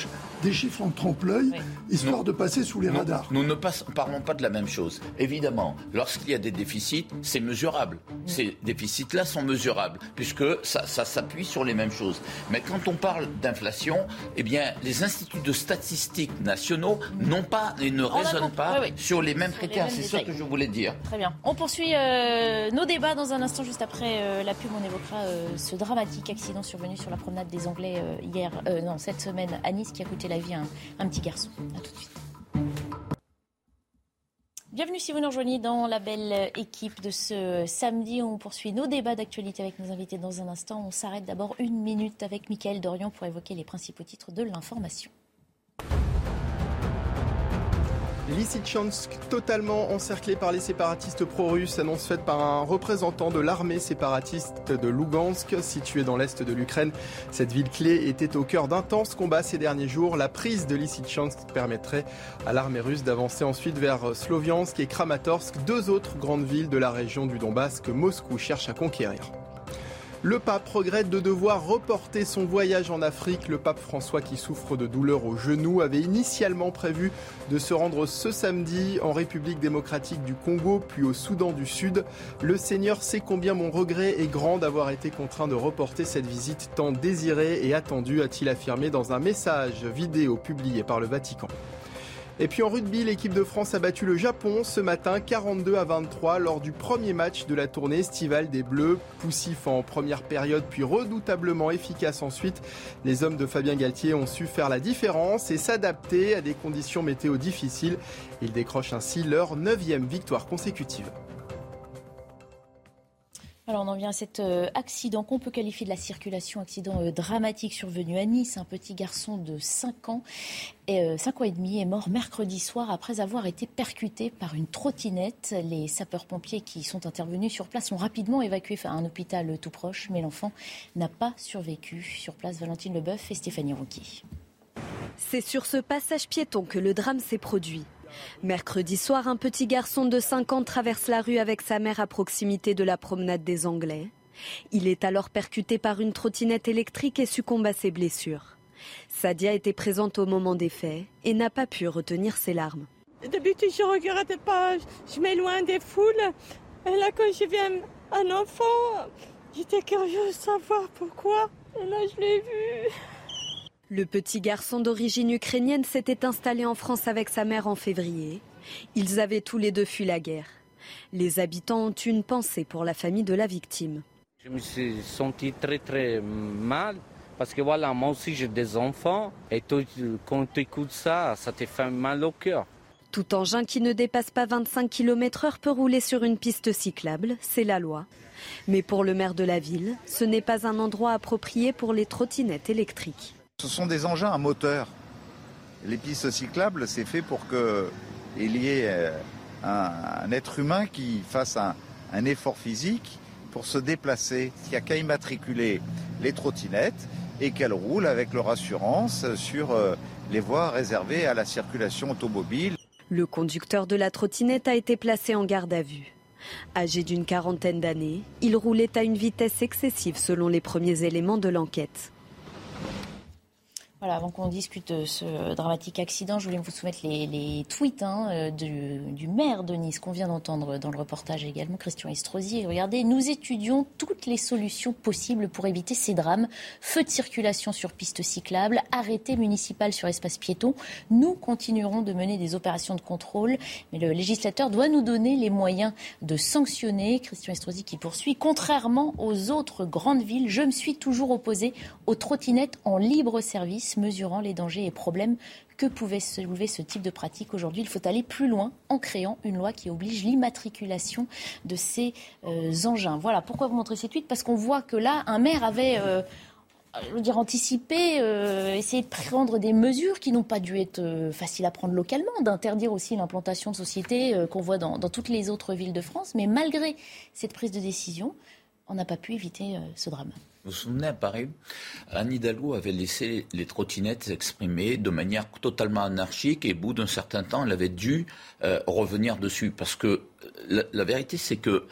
des chiffres en trompe-l'œil, histoire de passer sous les radars. Nous ne parlons pas de la même chose. Évidemment, lorsqu'il y a des déficits, c'est mesurable. Ces déficits-là sont mesurables, puisque ça, ça s'appuie sur les mêmes choses. Mais quand on parle d'inflation, eh bien, les instituts de statistiques nationaux n'ont pas et ne raisonnent pas sur les mêmes critères. C'est ça que je voulais dire. Très bien. On poursuit euh, nos débats dans un instant, juste après euh, la pub. On évoquera euh, ce dramatique accident survenu sur la promenade des Anglais hier, non, cette semaine à Nice, qui a coûté la vie à un, petit garçon. A tout de suite. Bienvenue si vous nous rejoignez dans la belle équipe de ce samedi. On poursuit nos débats d'actualité avec nos invités dans un instant. On s'arrête d'abord une minute avec Mickaël Dorian pour évoquer les principaux titres de l'information. Lysychansk, totalement encerclé par les séparatistes pro-russes, annonce faite par un représentant de l'armée séparatiste de Lugansk, située dans l'est de l'Ukraine. Cette ville clé était au cœur d'intenses combats ces derniers jours. La prise de Lysychansk permettrait à l'armée russe d'avancer ensuite vers Sloviansk et Kramatorsk, deux autres grandes villes de la région du Donbass que Moscou cherche à conquérir. Le pape regrette de devoir reporter son voyage en Afrique. Le pape François, qui souffre de douleurs au genou, avait initialement prévu de se rendre ce samedi en République démocratique du Congo, puis au Soudan du Sud. Le Seigneur sait combien mon regret est grand d'avoir été contraint de reporter cette visite tant désirée et attendue, a-t-il affirmé dans un message vidéo publié par le Vatican. Et puis en rugby, l'équipe de France a battu le Japon ce matin 42 à 23 lors du premier match de la tournée estivale des Bleus. Poussif en première période puis redoutablement efficace ensuite, les hommes de Fabien Galtier ont su faire la différence et s'adapter à des conditions météo difficiles. Ils décrochent ainsi leur neuvième victoire consécutive. Alors on en vient à cet euh, accident qu'on peut qualifier de la circulation, accident euh, dramatique survenu à Nice. Un petit garçon de 5 ans, et, 5 euh, ans et demi, est mort mercredi soir après avoir été percuté par une trottinette. Les sapeurs-pompiers qui sont intervenus sur place ont rapidement évacué à un hôpital tout proche, mais l'enfant n'a pas survécu. Sur place, Valentine Leboeuf et Stéphanie Rouquier. C'est sur ce passage piéton que le drame s'est produit. Mercredi soir, un petit garçon de 5 ans traverse la rue avec sa mère à proximité de la promenade des Anglais. Il est alors percuté par une trottinette électrique et succombe à ses blessures. Sadia était présente au moment des faits et n'a pas pu retenir ses larmes. D'habitude, je ne regarde pas, je m'éloigne des foules. Et là, quand je viens un enfant, j'étais curieuse de savoir pourquoi. Et là, je l'ai vu. Le petit garçon d'origine ukrainienne s'était installé en France avec sa mère en février. Ils avaient tous les deux fui la guerre. Les habitants ont une pensée pour la famille de la victime. Je me suis senti très très mal parce que voilà, moi aussi j'ai des enfants et quand tu écoutes ça, ça te fait mal au cœur. Tout engin qui ne dépasse pas 25 km/h peut rouler sur une piste cyclable, c'est la loi. Mais pour le maire de la ville, ce n'est pas un endroit approprié pour les trottinettes électriques. Ce sont des engins à moteur. Les pistes cyclables, c'est fait pour qu'il y ait euh, un, être humain qui fasse un, effort physique pour se déplacer. Il n'y a qu'à immatriculer les trottinettes et qu'elles roulent avec leur assurance sur euh, les voies réservées à la circulation automobile. Le conducteur de la trottinette a été placé en garde à vue. Âgé d'une quarantaine d'années, il roulait à une vitesse excessive selon les premiers éléments de l'enquête. Voilà, avant qu'on discute de ce dramatique accident, je voulais vous soumettre les, tweets hein, euh, du, maire de Nice qu'on vient d'entendre dans le reportage également, Christian Estrosi. Regardez, nous étudions toutes les solutions possibles pour éviter ces drames. Feu de circulation sur piste cyclable, arrêté municipal sur espace piéton. Nous continuerons de mener des opérations de contrôle, mais le législateur doit nous donner les moyens de sanctionner. Christian Estrosi qui poursuit. Contrairement aux autres grandes villes, je me suis toujours opposé aux trottinettes en libre service mesurant les dangers et problèmes que pouvait soulever ce type de pratique. Aujourd'hui, il faut aller plus loin en créant une loi qui oblige l'immatriculation de ces euh, engins. Voilà, pourquoi vous montrez ces tweets Parce qu'on voit que là, un maire avait... Euh, je veux dire, anticipé, euh, de prendre des mesures qui n'ont pas dû être faciles à prendre localement, d'interdire aussi l'implantation de sociétés qu'on voit dans, toutes les autres villes de France. Mais malgré cette prise de décision, on n'a pas pu éviter ce drame. Vous vous souvenez, à Paris, Anne Hidalgo avait laissé les trottinettes s'exprimer de manière totalement anarchique et au bout d'un certain temps, elle avait dû euh, revenir dessus. Parce que euh, la, vérité, c'est que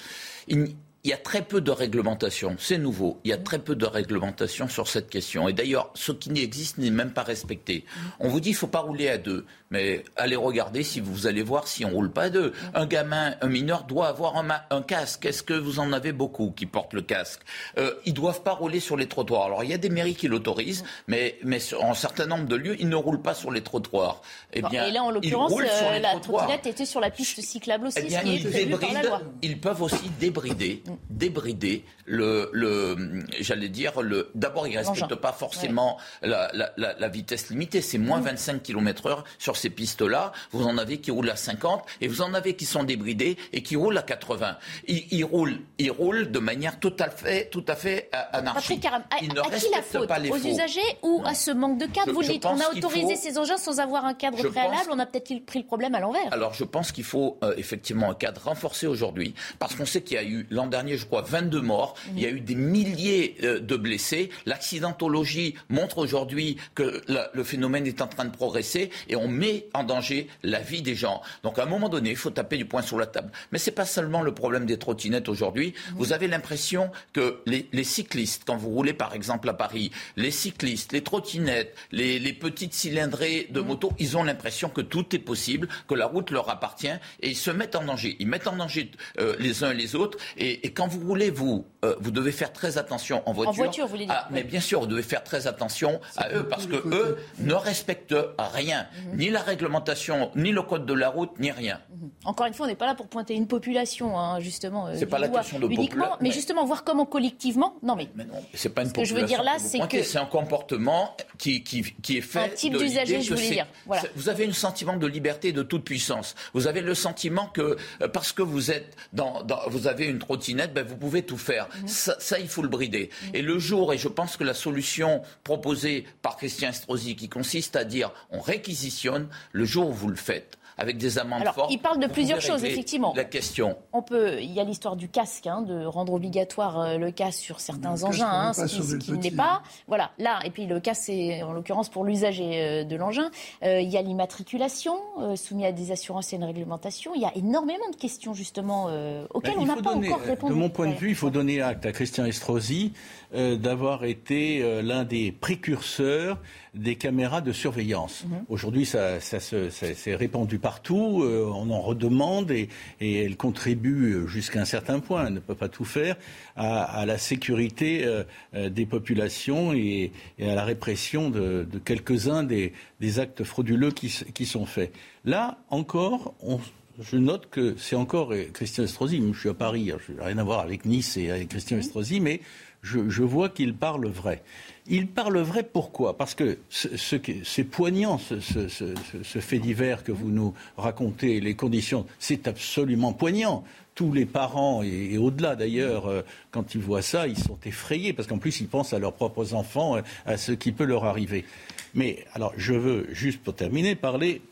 y a très peu de réglementation. C'est nouveau. Il y a très peu de réglementation sur cette question. Et d'ailleurs, ce qui n'existe n'est même pas respecté. On vous dit qu'il ne faut pas rouler à deux. Mais allez regarder si vous allez voir si on roule pas à deux. Un gamin, un mineur doit avoir un, casque. Est-ce que vous en avez beaucoup qui portent le casque? Euh, Ils doivent pas rouler sur les trottoirs. Alors il y a des mairies qui l'autorisent, mais, mais en un certain nombre de lieux, ils ne roulent pas sur les trottoirs. Eh bien, et là, en l'occurrence, euh, la trottinette était sur la piste cyclable aussi, eh ce qui est prévu par la loi. Ils peuvent aussi débrider. Débrider le, le j'allais dire, le, d'abord, ils ne respectent pas forcément la, la, la, vitesse limitée. C'est moins 25 km heure sur ces pistes-là. Vous en avez qui roulent à 50 et vous en avez qui sont débridés et qui roulent à 80. Ils, ils roulent, ils roulent de manière tout à fait, tout à fait anarchique. à, ils ne qui la faute pas les Aux usagers ou à ce manque de cadre? Vous dites, on a autorisé ces engins sans avoir un cadre préalable. On a peut-être pris le problème à l'envers. Alors, je pense qu'il faut euh, effectivement un cadre renforcé aujourd'hui parce qu'on sait qu'il y a eu l'an dernier, je crois, 22 morts. Il y a eu des milliers euh, de blessés. L'accidentologie montre aujourd'hui que le phénomène est en train de progresser et on met en danger la vie des gens. Donc à un moment donné, il faut taper du poing sur la table. Mais ce n'est pas seulement le problème des trottinettes aujourd'hui. Vous avez l'impression que les, cyclistes, quand vous roulez par exemple à Paris, les cyclistes, les trottinettes, les, petites cylindrées de moto, ils ont l'impression que tout est possible, que la route leur appartient et ils se mettent en danger. Ils mettent en danger euh, les uns et les autres. Et, et quand vous roulez, vous, euh, vous devez faire très attention en voiture. En voiture, vous voulez dire. Ah, mais bien sûr, vous devez faire très attention à eux parce que eux ne respectent rien, mhm. ni la réglementation, ni le code de la route, ni rien. Mhm. Encore une fois, on n'est pas là pour pointer une population, hein, justement. Euh, c'est pas la question de uniquement, mais, justement voir comment collectivement. Non, mais. mais non, c'est pas une population. Ce que je veux dire là, c'est que c'est un comportement qui, qui, qui est fait. Un type d'usager, je voulais dire. Voilà. Vous avez un sentiment de liberté, de toute puissance. Vous avez le sentiment que euh, parce que vous êtes dans, dans vous avez une trottinette trottinette, ben, vous pouvez tout faire. Ça, ça, il faut le brider. Et le jour, et je pense que la solution proposée par Christian Estrosi, qui consiste à dire on réquisitionne, le jour où vous le faites, avec des amendes Alors, fortes. il parle de plusieurs choses, effectivement. La question. On peut, il y a l'histoire du casque, hein, de rendre obligatoire euh, le casque sur certains Le engins, hein, ce qui, n'est pas. Voilà, là, et puis le casque, c'est en l'occurrence pour l'usager euh, de l'engin. Euh, il y a l'immatriculation, euh, soumis à des assurances et une réglementation. Il y a énormément de questions, justement, euh, auxquelles Ben, on n'a pas donner- encore répondu. De mon point de vue, il faut donner acte à Christian Estrosi euh, d'avoir été euh, l'un des précurseurs des caméras de surveillance. Mhm. Aujourd'hui, ça, ça se- ça s'est répandu partout, euh, on en redemande et, et elle contribue jusqu'à un certain point, elle ne peut pas tout faire, à, à la sécurité euh, euh, des populations et, et à la répression de, de quelques-uns des, des actes frauduleux qui, sont faits. Là, encore, on, je note que c'est encore Christian Estrosi. Je suis à Paris, hein, je n'ai rien à voir avec Nice et avec Christian Estrosi, mais je, vois qu'il parle vrai. Il parle vrai pourquoi? Parce que c'est poignant, ce, fait divers que vous nous racontez, les conditions, c'est absolument poignant. Tous les parents, et, au-delà d'ailleurs, euh, quand ils voient ça, ils sont effrayés, parce qu'en plus, ils pensent à leurs propres enfants, euh, à ce qui peut leur arriver. Mais alors, je veux juste pour terminer parler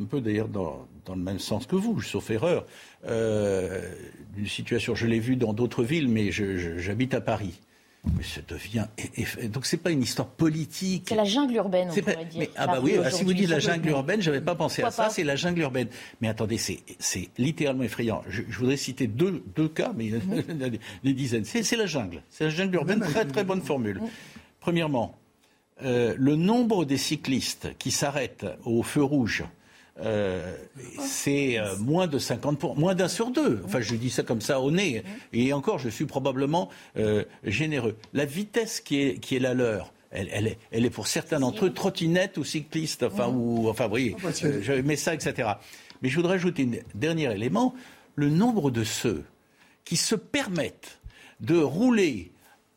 un peu d'ailleurs dans, le même sens que vous, sauf erreur, euh, d'une situation, je l'ai vu dans d'autres villes, mais j'habite à Paris. Mais ça devient. et- et- donc c'est pas une histoire politique. C'est la jungle urbaine, on C'est pas- pourrait dire. mais- ah bah oui, ah, si vous dites la jungle urbaine, j'avais pas pensé à ça. C'est la jungle urbaine. Mais attendez, c'est c'est littéralement effrayant. Je, je voudrais citer deux, deux cas, mais il y en a des, dizaines. C'est c'est la jungle. C'est la jungle urbaine. Très très bonne formule. Mhm. Premièrement, euh, le nombre des cyclistes qui s'arrêtent au feu rouge. Euh, c'est euh, moins de 50 pour- moins d'un sur deux. Enfin, je dis ça comme ça au nez. Et encore, je suis probablement euh, généreux. La vitesse qui est, qui est la leur, elle, elle est, elle est pour certains d'entre eux trottinette ou cycliste. Enfin, ou, enfin, vous voyez, bah, c'est- euh, je mets ça, etc. Mais je voudrais ajouter un dernier élément. Le nombre de ceux qui se permettent de rouler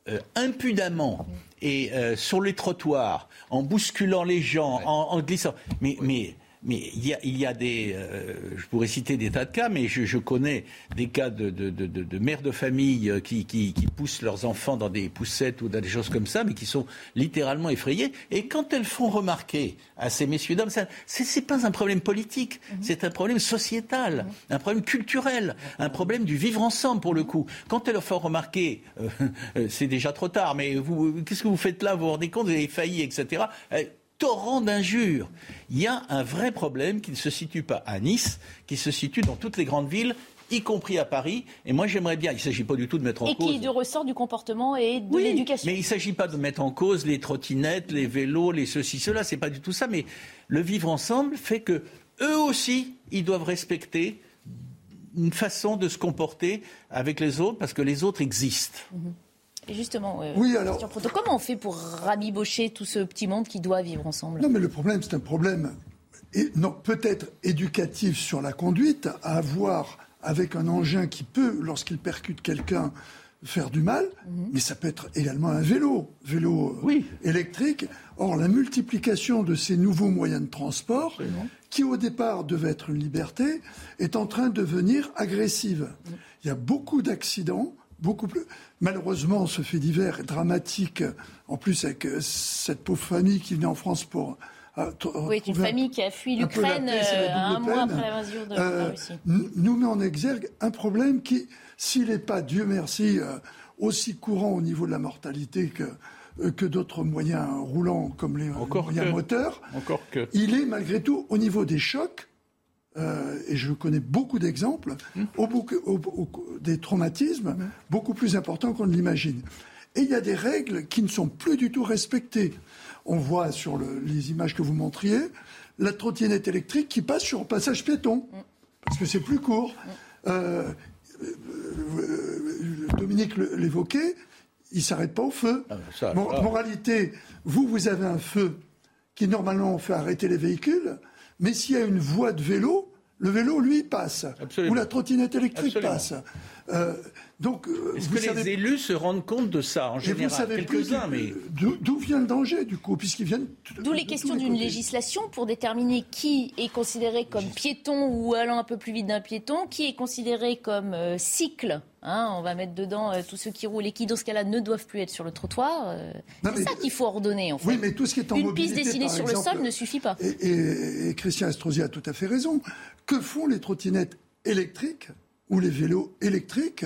euh, impudemment et euh, sur les trottoirs, en bousculant les gens, en, en glissant. Mais, mais, mais il y a, il y a des. euh, je pourrais citer des tas de cas, mais je, je connais des cas de, de, de, de- de mères de famille euh, qui, qui, qui poussent leurs enfants dans des poussettes ou dans des choses comme ça, mais qui sont littéralement effrayées. Et quand elles font remarquer à ces messieurs dames, c'est, pas un problème politique, c'est un problème sociétal, un problème culturel, un problème du vivre ensemble pour le coup. Quand elles leur font remarquer, euh, euh, c'est déjà trop tard, mais vous, qu'est-ce que vous faites là Vous vous rendez compte, vous avez failli, etc. Torrent d'injures. Il y a un vrai problème qui ne se situe pas à Nice, qui se situe dans toutes les grandes villes, y compris à Paris. Et moi, j'aimerais bien, il ne s'agit pas du tout de mettre en Et cause... qui de ressort du comportement et de Oui, l'éducation. Mais il ne s'agit pas de mettre en cause les trottinettes, les vélos, les ceci, cela. C'est pas du tout ça. Mais le vivre ensemble fait que eux aussi, ils doivent respecter une façon de se comporter avec les autres parce que les autres existent. Et justement, euh, Oui, alors- question comment on fait pour rabibocher tout ce petit monde qui doit vivre ensemble? Non, mais le problème, c'est un problème, et, non, peut-être éducatif sur la conduite, à avoir avec un engin qui peut, lorsqu'il percute quelqu'un, faire du mal, mais ça peut être également un vélo, vélo euh, électrique. Or, la multiplication de ces nouveaux moyens de transport, qui au départ devaient être une liberté, est en train de devenir agressive. Il y a beaucoup d'accidents, beaucoup plus. Malheureusement, ce fait divers est dramatique, en plus avec euh, cette pauvre famille qui venait en France pour. euh, t- Oui, une un- famille qui a fui l'Ukraine euh, un mois après l'invasion de Euh, la Russie. nous met en exergue un problème qui, s'il n'est pas, Dieu merci, euh, aussi courant au niveau de la mortalité que, euh, que d'autres moyens roulants comme les, les moyens que. moteurs, Encore que. il est malgré tout au niveau des chocs, euh, et je connais beaucoup d'exemples, au beaucoup- au- au- des traumatismes beaucoup plus importants qu'on ne l'imagine. Et il y a des règles qui ne sont plus du tout respectées. On voit sur le- les images que vous montriez la trottinette électrique qui passe sur un passage piéton, parce que c'est plus court. Euh, euh, Dominique l'évoquait, il s'arrête pas au feu. ça, Mor- alors. moralité, vous, vous avez un feu qui normalement fait arrêter les véhicules, mais s'il y a une voie de vélo, le vélo, lui, passe. Absolument. Ou la trottinette électrique Absolument. passe. Euh, Donc, euh, Est-ce vous que savez- les élus se rendent compte de ça en général Quelques-uns, mais d'où vient le danger, du coup, puisqu'ils viennent. D'où les questions d'une législation pour déterminer qui est considéré comme piéton ou allant un peu plus vite d'un piéton, qui est considéré comme euh, cycle. hein, on va mettre dedans euh, tous ceux qui roulent et qui, dans ce cas-là, ne doivent plus être sur le trottoir. euh, c'est mais- ça qu'il faut ordonner, en fait. Oui, mais tout ce qui est en Une mobilité, piste dessinée sur exemple, le sol ne suffit pas. Et, et- et Christian Estrosi a tout à fait raison. Que font les trottinettes électriques ou les vélos électriques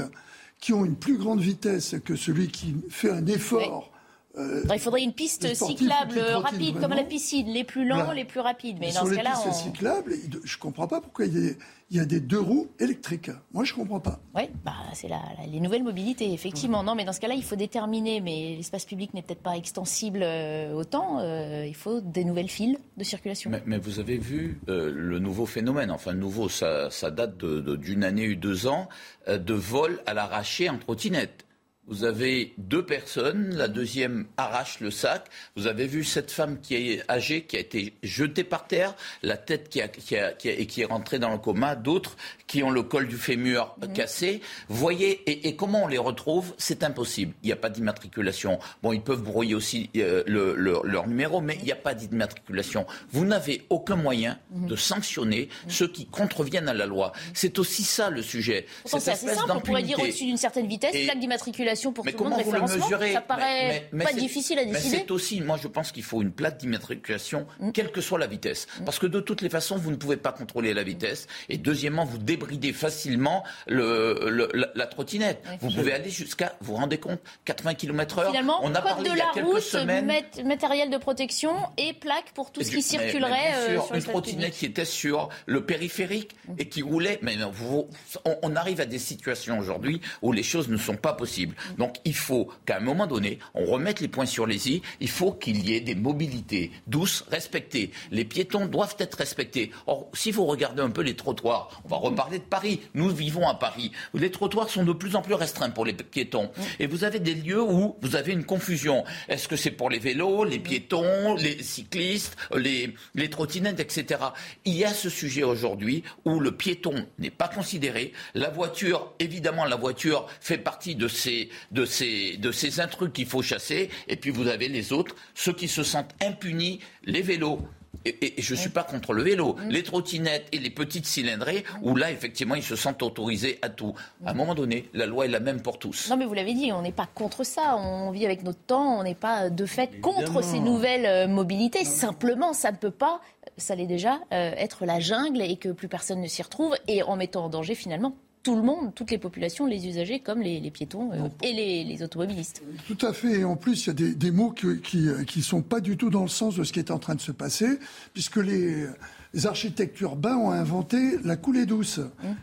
qui ont une plus grande vitesse que celui qui fait un effort euh, Il faudrait une piste les cyclable rapide, comme à la piscine, les plus lents, Voilà. les plus rapides. Mais dans sur ce les cas-là, pistes on... cyclables, je ne comprends pas pourquoi il y, a, il y a des deux roues électriques. Moi, je ne comprends pas. Oui, bah, c'est la, la- les nouvelles mobilités, effectivement. Non, mais dans ce cas-là, il faut déterminer, mais l'espace public n'est peut-être pas extensible euh, autant, euh, il faut des nouvelles files de circulation. Mais, mais vous avez vu euh, le nouveau phénomène, enfin nouveau, ça, ça date de- de- d'une année ou deux ans, euh, de vol à l'arraché en trottinette. Vous avez deux personnes, la deuxième arrache le sac. Vous avez vu cette femme qui est âgée, qui a été jetée par terre, la tête qui, a, qui, a- qui a- et qui est rentrée dans le coma, d'autres qui ont le col du fémur cassé. Vous voyez, et, et comment on les retrouve? C'est impossible. Il n'y a pas d'immatriculation. Bon, ils peuvent brouiller aussi euh, le- le- leur numéro, mais il n'y a pas d'immatriculation. Vous n'avez aucun moyen de sanctionner ceux qui contreviennent à la loi. C'est aussi ça le sujet. Pourtant, Cette c'est assez espèce simple. On pourrait dire au-dessus d'une certaine vitesse, Et- plaque d'immatriculation pour Mais tout le monde, comment vous le mesurez Ça paraît Mais- mais- mais pas difficile à mais décider. c'est aussi, moi je pense qu'il faut une plaque d'immatriculation, Mm. quelle que soit la vitesse. Parce que de toutes les façons, vous ne pouvez pas contrôler la vitesse. Et deuxièmement, vous débridez facilement le, le- la, la trottinette. Vous pouvez aller jusqu'à, vous vous rendez compte, 80 km heure. Finalement, On a parlé de il y a la route, semaines. mat- matériel de protection et plaque pour tout ce qui Mais- circulerait euh, sûr, sur une trottinette qui était sur le périphérique et qui roulait. Mais non, vous- on, on arrive à des situations aujourd'hui où les choses ne sont pas possibles. Donc il faut qu'à un moment donné, on remette les points sur les i. Il faut qu'il y ait des mobilités douces, respectées. Les piétons doivent être respectés. Or, si vous regardez un peu les trottoirs, on va reparler de Paris. Nous vivons à Paris. Les trottoirs sont de plus en plus restreints pour les piétons. Et vous avez des lieux où vous avez une confusion. Est-ce que c'est pour les vélos, les piétons, les cyclistes, les trottinettes, etc. Il y a ce sujet aujourd'hui où le piéton n'est pas considéré. La voiture, évidemment, la voiture fait partie de ces, de ces, de ces intrus qu'il faut chasser. Et puis vous avez les autres, ceux qui se sentent impunis, les vélos. Et, et- et je ne suis pas contre le vélo. Les trottinettes et les petites cylindrées, où là, effectivement, ils se sentent autorisés à tout. À un moment donné, la loi est la même pour tous. Non, mais vous l'avez dit, on n'est pas contre ça. On vit avec notre temps. On n'est pas de fait contre Évidemment. ces nouvelles euh, mobilités. Simplement, ça ne peut pas, ça l'est déjà, euh, être la jungle et que plus personne ne s'y retrouve et en mettant en danger finalement tout le monde, toutes les populations, les usagers comme les, les piétons euh, et les, les automobilistes. Tout à fait. Et en plus, il y a des, des mots qui, qui, qui sont pas du tout dans le sens de ce qui est en train de se passer, puisque les, les architectes urbains ont inventé la coulée douce.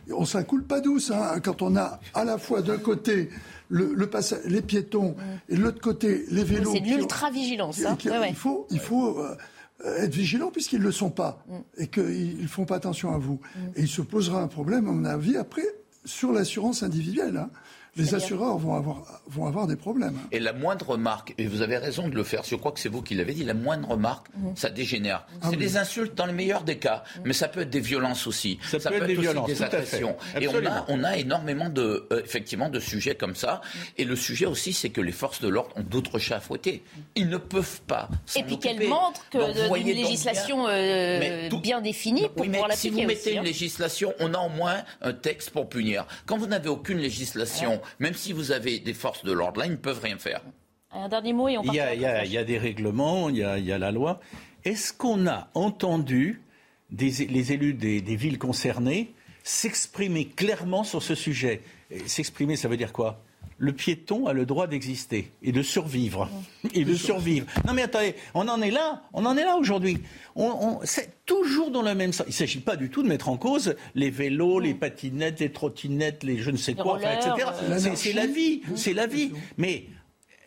Et on ne coule pas douce hein, quand on a à la fois d'un côté le, le passa- les piétons et de l'autre côté les vélos. C'est de l'ultra-vigilance. hein. qui- Ouais, ouais. Il faut, il faut euh, être vigilant puisqu'ils ne le sont pas et qu'ils ne font pas attention à vous. Et il se posera un problème, à mon avis, après, sur l'assurance individuelle. hein. Les assureurs vont avoir, vont avoir des problèmes. Et la moindre remarque, et vous avez raison de le faire, je crois que c'est vous qui l'avez dit, la moindre remarque, Mhm. ça dégénère. Ah c'est oui. des insultes dans le meilleur des cas, mais ça peut être des violences aussi. Ça peut être des aussi violences, des tout à fait. agressions. Et on a, on a énormément de, euh, effectivement, de sujets comme ça. Et le sujet aussi, c'est que les forces de l'ordre ont d'autres chats à fouetter. Ils ne peuvent pas. Et puis qu'elle occuper. montre que d'une législation bien- euh, tout- bien définie pour oui, pouvoir si vous mettez aussi. une hein. législation, on a au moins un texte pour punir. Quand vous n'avez aucune législation, même si vous avez des forces de l'ordre, là, ils ne peuvent rien faire. Un dernier mot et on Il y, a, part. il y a- il y a des règlements, il y a, il y a la loi. Est-ce qu'on a entendu des- les élus des, des villes concernées s'exprimer clairement sur ce sujet? Et S'exprimer, ça veut dire quoi? Le piéton a le droit d'exister et de survivre. Et de survivre. Non mais attendez, on en est là, on en est là aujourd'hui. On, on- c'est toujours dans le même sens. Il ne s'agit pas du tout de mettre en cause les vélos, les patinettes, les trottinettes, les je ne sais quoi, enfin, etc. euh, C'est- la vie, c'est la vie. Mais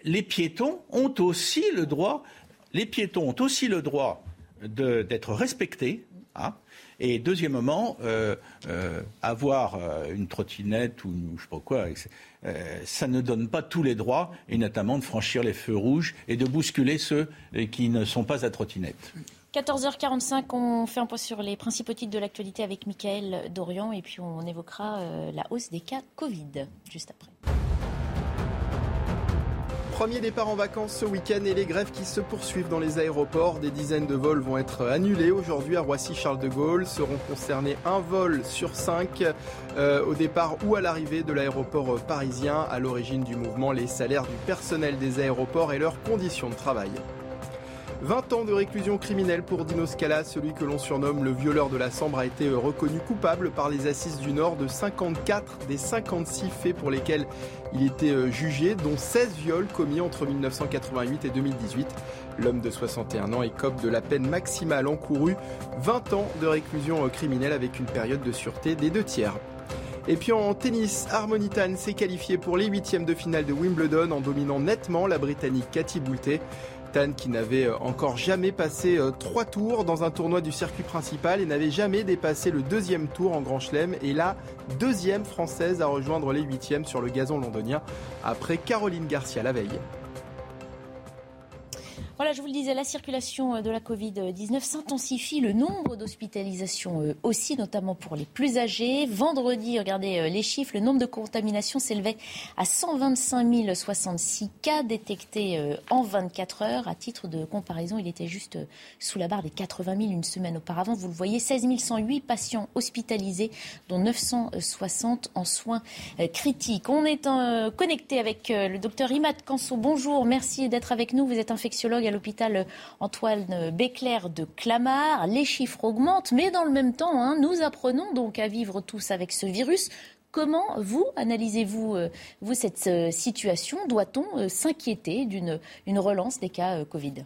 les piétons ont aussi le droit, les piétons ont aussi le droit d'être respectés. hein. Et deuxièmement, euh, euh, avoir euh, une trottinette ou je sais pas quoi, ça ne donne pas tous les droits, et notamment de franchir les feux rouges et de bousculer ceux qui ne sont pas à trottinette. 14h45, on fait un point sur les principaux titres de l'actualité avec Mickaël Dorian et puis on évoquera la hausse des cas Covid juste après. Premier départ en vacances ce week-end et les grèves qui se poursuivent dans les aéroports. Des dizaines de vols vont être annulés aujourd'hui à Roissy-Charles de Gaulle. Seront concernés un vol sur cinq euh, au départ ou à l'arrivée de l'aéroport parisien. À l'origine du mouvement, les salaires du personnel des aéroports et leurs conditions de travail. 20 ans de réclusion criminelle pour Dino Scala, celui que l'on surnomme le violeur de la Sambre, a été reconnu coupable par les assises du Nord de 54 des 56 faits pour lesquels il était euh, jugé, dont 16 viols commis entre 1988 et 2018. L'homme de 61 ans écope de la peine maximale encourue, 20 ans de réclusion euh, criminelle avec une période de sûreté des deux tiers. Et puis en tennis, Harmonitan s'est qualifié pour les huitièmes de finale de Wimbledon en dominant nettement la Britannique Cathy Boulté qui n'avait euh, encore jamais passé euh, trois tours dans un tournoi du circuit principal et n'avait jamais dépassé le deuxième tour en Grand Chelem et la deuxième française à rejoindre les huitièmes sur le gazon londonien après Caroline Garcia la veille. Voilà, je vous le disais, la circulation euh, de la Covid-19 s'intensifie, le nombre d'hospitalisations euh, aussi, notamment pour les plus âgés. Vendredi, regardez euh, les chiffres, le nombre de contaminations s'élevait à 125 066 cas détectés en 24 heures. À titre de comparaison, il était juste sous la barre des 80 000 une semaine auparavant. Vous le voyez, 16 108 patients hospitalisés, dont 960 en soins critiques. On est connecté avec le docteur Imad Kanso. Bonjour, merci d'être avec nous. Vous êtes infectiologue à l'hôpital Antoine Béclair de Clamart. Les chiffres augmentent, mais dans le même temps, hein, nous apprenons donc à vivre tous avec ce virus. Comment vous analysez-vous euh, cette euh, situation? Doit-on euh, s'inquiéter d'une relance des cas Covid?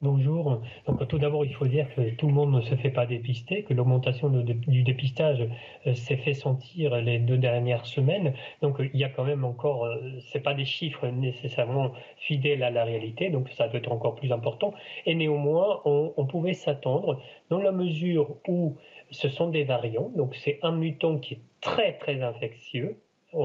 Bonjour. Donc, tout d'abord, il faut dire que tout le monde ne se fait pas dépister, que l'augmentation du dépistage euh, s'est fait sentir les deux dernières semaines. Donc, il y a quand même encore, euh, c'est pas des chiffres nécessairement fidèles à la réalité, donc ça peut être encore plus important. Et néanmoins, on, on pouvait s'attendre dans la mesure où ce sont des variants. Donc, c'est un mutant qui est très très infectieux,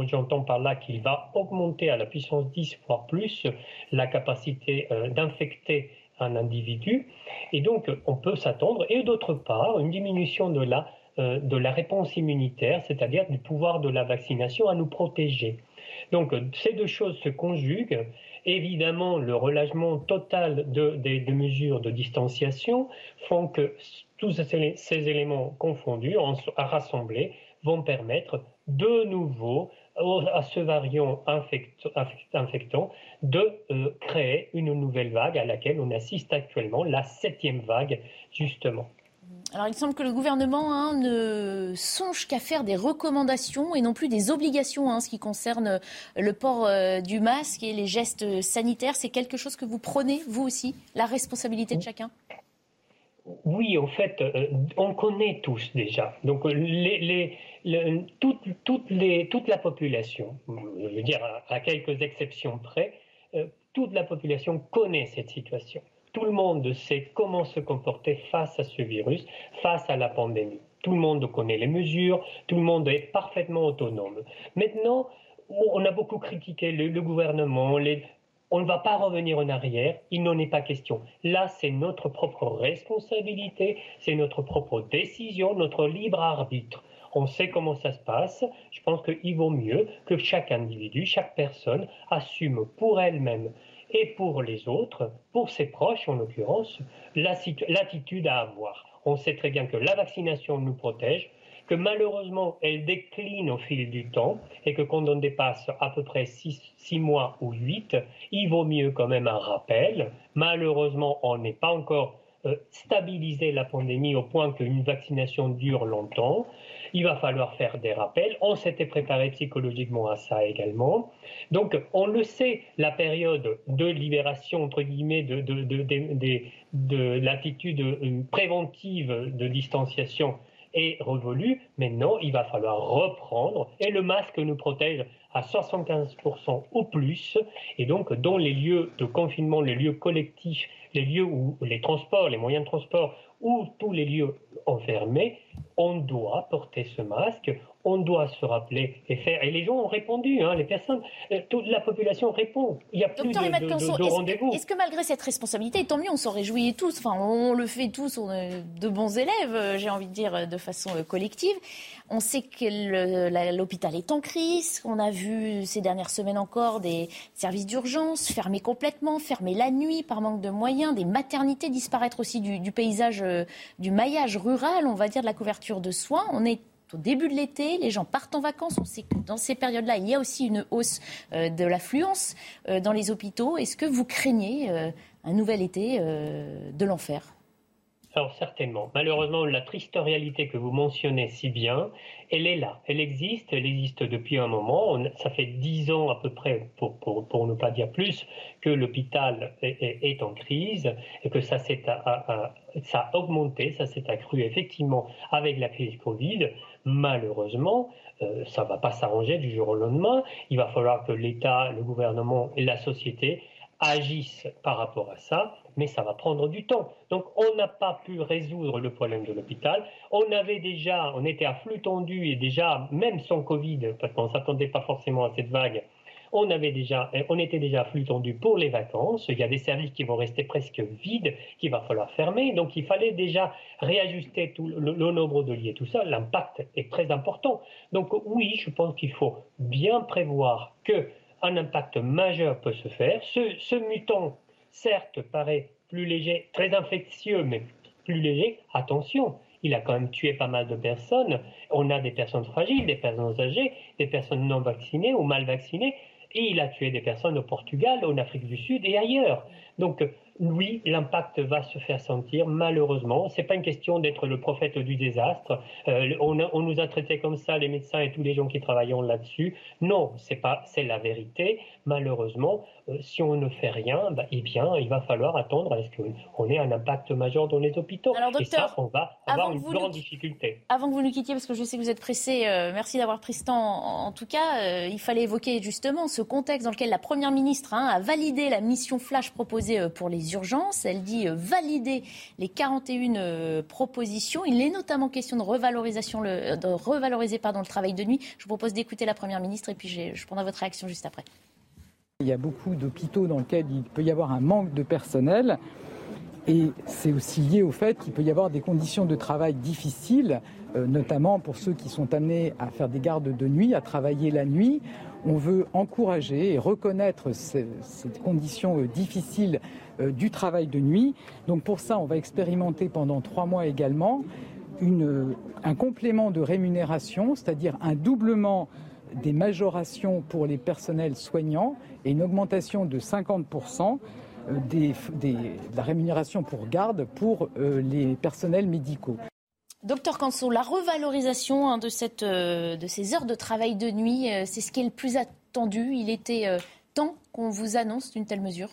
J'entends par là qu'il va augmenter à la puissance 10 voire plus la capacité euh, d'infecter un individu. Et donc, on peut s'attendre, et d'autre part, une diminution de la, euh, de la réponse immunitaire, c'est-à-dire du pouvoir de la vaccination à nous protéger. Donc, ces deux choses se conjuguent. Évidemment, le relâchement total de, des, mesures de distanciation font que tous ces, éléments confondus, à rassembler, vont permettre de nouveau à ce variant infectant de euh, créer une nouvelle vague à laquelle on assiste actuellement, la septième vague, justement. Alors il semble que le gouvernement hein, ne songe qu'à faire des recommandations et non plus des obligations en hein, ce qui concerne le port euh, du masque et les gestes sanitaires. C'est quelque chose que vous prenez, vous aussi, la responsabilité de chacun? Oui, en fait, euh, on connaît tous déjà. Donc les toute, la population, je veux dire à, quelques exceptions près, euh, toute la population connaît cette situation. Tout le monde sait comment se comporter face à ce virus, face à la pandémie. Tout le monde connaît les mesures, tout le monde est parfaitement autonome. Maintenant, on a beaucoup critiqué le, gouvernement, on ne va pas revenir en arrière, il n'en est pas question. Là, c'est notre propre responsabilité, c'est notre propre décision, notre libre arbitre on sait comment ça se passe. Je pense qu'il vaut mieux que chaque individu, chaque personne assume pour elle-même et pour les autres, pour ses proches en l'occurrence, l'attitude à avoir. On sait très bien que la vaccination nous protège, que malheureusement elle décline au fil du temps et que quand on dépasse à peu près 6 mois ou 8, il vaut mieux quand même un rappel. Malheureusement, on n'est pas encore euh, stabilisé la pandémie au point qu'une vaccination dure longtemps. Il va falloir faire des rappels. On s'était préparé psychologiquement à ça également. Donc, on le sait, la période de libération, entre guillemets, de, de, l'attitude euh, préventive de distanciation est révolue. Maintenant, il va falloir reprendre. Et le masque nous protège à 75% ou plus. Et donc, dans les lieux de confinement, les lieux collectifs, les lieux où les transports, les moyens de transport ou tous les lieux enfermés, on doit porter ce masque, on doit se rappeler et faire. Et les gens ont répondu, hein, les personnes, euh, toute la population répond. Il n'y a plus de, de, rendez-vous. Est-ce que malgré cette responsabilité, tant mieux, on s'en réjouit tous, enfin, on le fait tous, on est de bons élèves, euh, j'ai envie de dire, de façon euh, collective. On sait que l'hôpital est en crise. On a vu ces dernières semaines encore des services d'urgence fermés complètement, fermés la nuit par manque de moyens, des maternités disparaître aussi du, du paysage, du maillage rural, on va dire, de la couverture de soins. On est au début de l'été, les gens partent en vacances. On sait que dans ces périodes-là, il y a aussi une hausse euh, de l'affluence euh, dans les hôpitaux. Est-ce que vous craignez euh, un nouvel été de l'enfer? Certainement. Malheureusement, la triste réalité que vous mentionnez si bien, elle est là. Elle existe, elle existe depuis un moment. ça fait dix ans à peu près, pour, pour, ne pas dire plus, que l'hôpital est, en crise et que ça, s'est ça a augmenté, ça s'est accru effectivement avec la crise Covid. Malheureusement, euh, ça ne va pas s'arranger du jour au lendemain. Il va falloir que l'État, le gouvernement et la société agissent par rapport à ça mais ça va prendre du temps. Donc on n'a pas pu résoudre le problème de l'hôpital. On avait déjà, on était à flux tendu et déjà, même sans Covid, parce qu'on ne s'attendait pas forcément à cette vague, on, avait déjà, on était déjà à flux tendu pour les vacances. Il y a des services qui vont rester presque vides, qu'il va falloir fermer. Donc il fallait déjà réajuster tout le, nombre de lits tout ça. L'impact est très important. Donc oui, je pense qu'il faut bien prévoir que un impact majeur peut se faire. Ce mutant certes, paraît plus léger, très infectieux, mais plus léger, attention, il a quand même tué pas mal de personnes. On a des personnes fragiles, des personnes âgées, des personnes non vaccinées ou mal vaccinées, et il a tué des personnes au Portugal, en Afrique du Sud et ailleurs. Donc oui, l'impact va se faire sentir, malheureusement. Ce n'est pas une question d'être le prophète du désastre. Euh, on, on, nous a traités comme ça, les médecins et tous les gens qui travaillent là-dessus. Non, c'est pas, c'est la vérité. Malheureusement, euh, si on ne fait rien, bah, eh bien, il va falloir attendre à ce qu'on ait un impact majeur dans les hôpitaux. Alors, docteur, et ça, on va avoir une grande difficulté. Avant que vous nous quittiez, parce que je sais que vous êtes pressé, euh, merci d'avoir pris ce temps. En, tout cas, il fallait évoquer justement ce contexte dans lequel la Première ministre hein, a validé la mission flash proposée pour les urgences. Elle dit euh, valider les 41 euh, propositions. Il est notamment question de, revalorisation, de revaloriser pardon, le travail de nuit. Je vous propose d'écouter la Première ministre et puis je prendrai votre réaction juste après. Il y a beaucoup d'hôpitaux dans lesquels il peut y avoir un manque de personnel. Et c'est aussi lié au fait qu'il peut y avoir des conditions de travail difficiles, euh, notamment pour ceux qui sont amenés à faire des gardes de nuit, à travailler la nuit. On veut encourager et reconnaître ces, conditions difficiles euh, du travail de nuit. Donc pour ça, on va expérimenter pendant trois mois également une, un complément de rémunération, c'est-à-dire un doublement des majorations pour les personnels soignants et une augmentation de 50% euh, de la rémunération pour garde pour euh, les personnels médicaux. Docteur Canso, la revalorisation hein, de ces heures de travail de nuit, c'est ce qui est le plus attendu. Il était temps qu'on vous annonce une telle mesure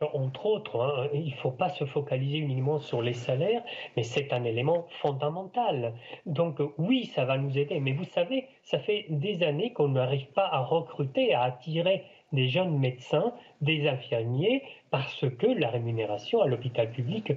entre autres, hein, il ne faut pas se focaliser uniquement sur les salaires, mais c'est un élément fondamental. Donc oui, ça va nous aider, mais vous savez, ça fait des années qu'on n'arrive pas à recruter, à attirer des jeunes médecins, des infirmiers, parce que la rémunération à l'hôpital public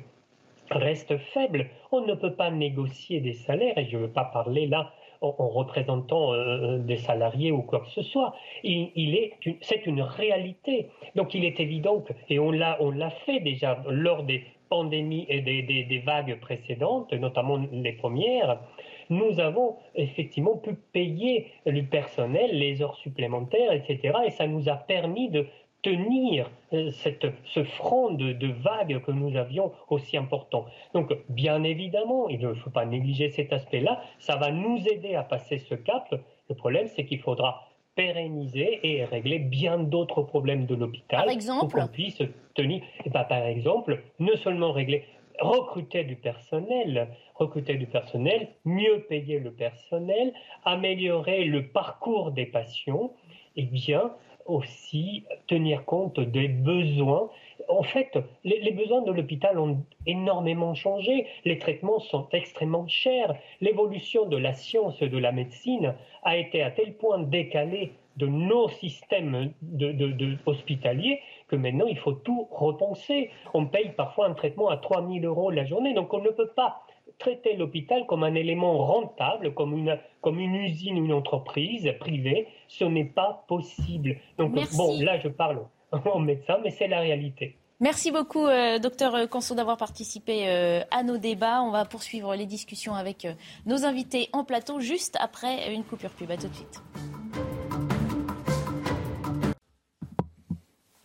reste faible. On ne peut pas négocier des salaires, et je ne veux pas parler là en, représentant euh, euh, des salariés ou quoi que ce soit. Il, est, c'est une réalité. Donc il est évident que, et on l'a, on l'a fait déjà lors des pandémies et des, des, vagues précédentes, notamment les premières, nous avons effectivement pu payer le personnel, les heures supplémentaires, etc. Et ça nous a permis de tenir euh, cette, ce front de, de vagues que nous avions aussi important. Donc, bien évidemment, il ne faut pas négliger cet aspect-là, ça va nous aider à passer ce cap. Le problème, c'est qu'il faudra pérenniser et régler bien d'autres problèmes de l'hôpital pour qu'on puisse tenir. Et ben, par exemple, non seulement régler, recruter du personnel, recruter du personnel, mieux payer le personnel, améliorer le parcours des patients, et bien aussi tenir compte des besoins. En fait, les, besoins de l'hôpital ont énormément changé. Les traitements sont extrêmement chers. L'évolution de la science et de la médecine a été à tel point décalée de nos systèmes de, hospitaliers que maintenant il faut tout repenser. On paye parfois un traitement à 3000 euros la journée, donc on ne peut pas traiter l'hôpital comme un élément rentable, comme une, comme une usine, une entreprise privée. Ce n'est pas possible. Donc, bon, là, je parle en médecin, mais c'est la réalité. Merci beaucoup, euh, docteur Canson, d'avoir participé euh, à nos débats. On va poursuivre les discussions avec euh, nos invités en plateau juste après une coupure pub. À tout de suite.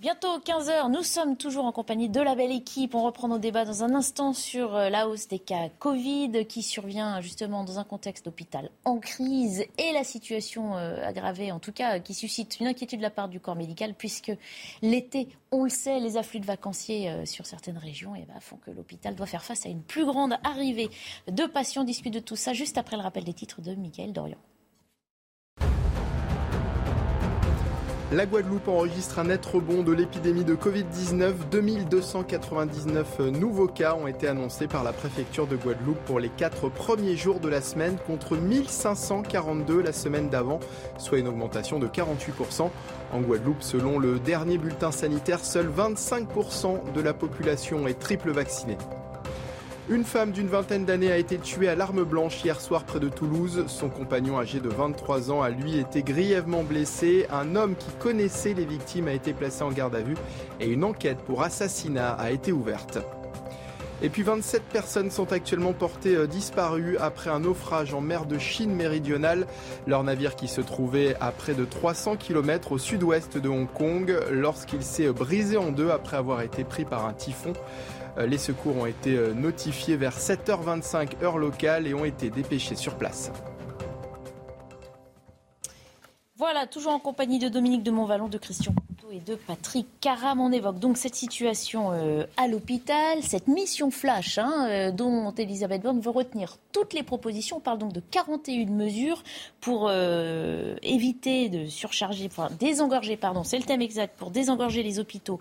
Bientôt 15h, nous sommes toujours en compagnie de la belle équipe. On reprend nos débats dans un instant sur euh, la hausse des cas Covid qui survient justement dans un contexte d'hôpital en crise et la situation euh, aggravée, en tout cas, qui suscite une inquiétude de la part du corps médical puisque l'été, on le sait, les afflux de vacanciers euh, sur certaines régions eh ben, font que l'hôpital doit faire face à une plus grande arrivée de patients. On de tout ça juste après le rappel des titres de Michael Dorian. La Guadeloupe enregistre un net rebond de l'épidémie de Covid-19. 2299 nouveaux cas ont été annoncés par la préfecture de Guadeloupe pour les quatre premiers jours de la semaine contre 1542 la semaine d'avant, soit une augmentation de 48%. En Guadeloupe, selon le dernier bulletin sanitaire, seuls 25% de la population est triple vaccinée. Une femme d'une vingtaine d'années a été tuée à l'arme blanche hier soir près de Toulouse. Son compagnon âgé de 23 ans a lui été grièvement blessé. Un homme qui connaissait les victimes a été placé en garde à vue et une enquête pour assassinat a été ouverte. Et puis 27 personnes sont actuellement portées euh, disparues après un naufrage en mer de Chine méridionale. Leur navire qui se trouvait à près de 300 km au sud-ouest de Hong Kong lorsqu'il s'est brisé en deux après avoir été pris par un typhon. Euh, les secours ont été euh, notifiés vers 7h25 heure locale et ont été dépêchés sur place. Voilà, toujours en compagnie de Dominique de Montvalon, de Christian et de Patrick Caram. On évoque donc cette situation euh, à l'hôpital, cette mission flash hein, euh, dont Elisabeth Borne veut retenir toutes les propositions. On parle donc de 41 mesures pour euh, éviter de surcharger, enfin désengorger, pardon, c'est le thème exact, pour désengorger les hôpitaux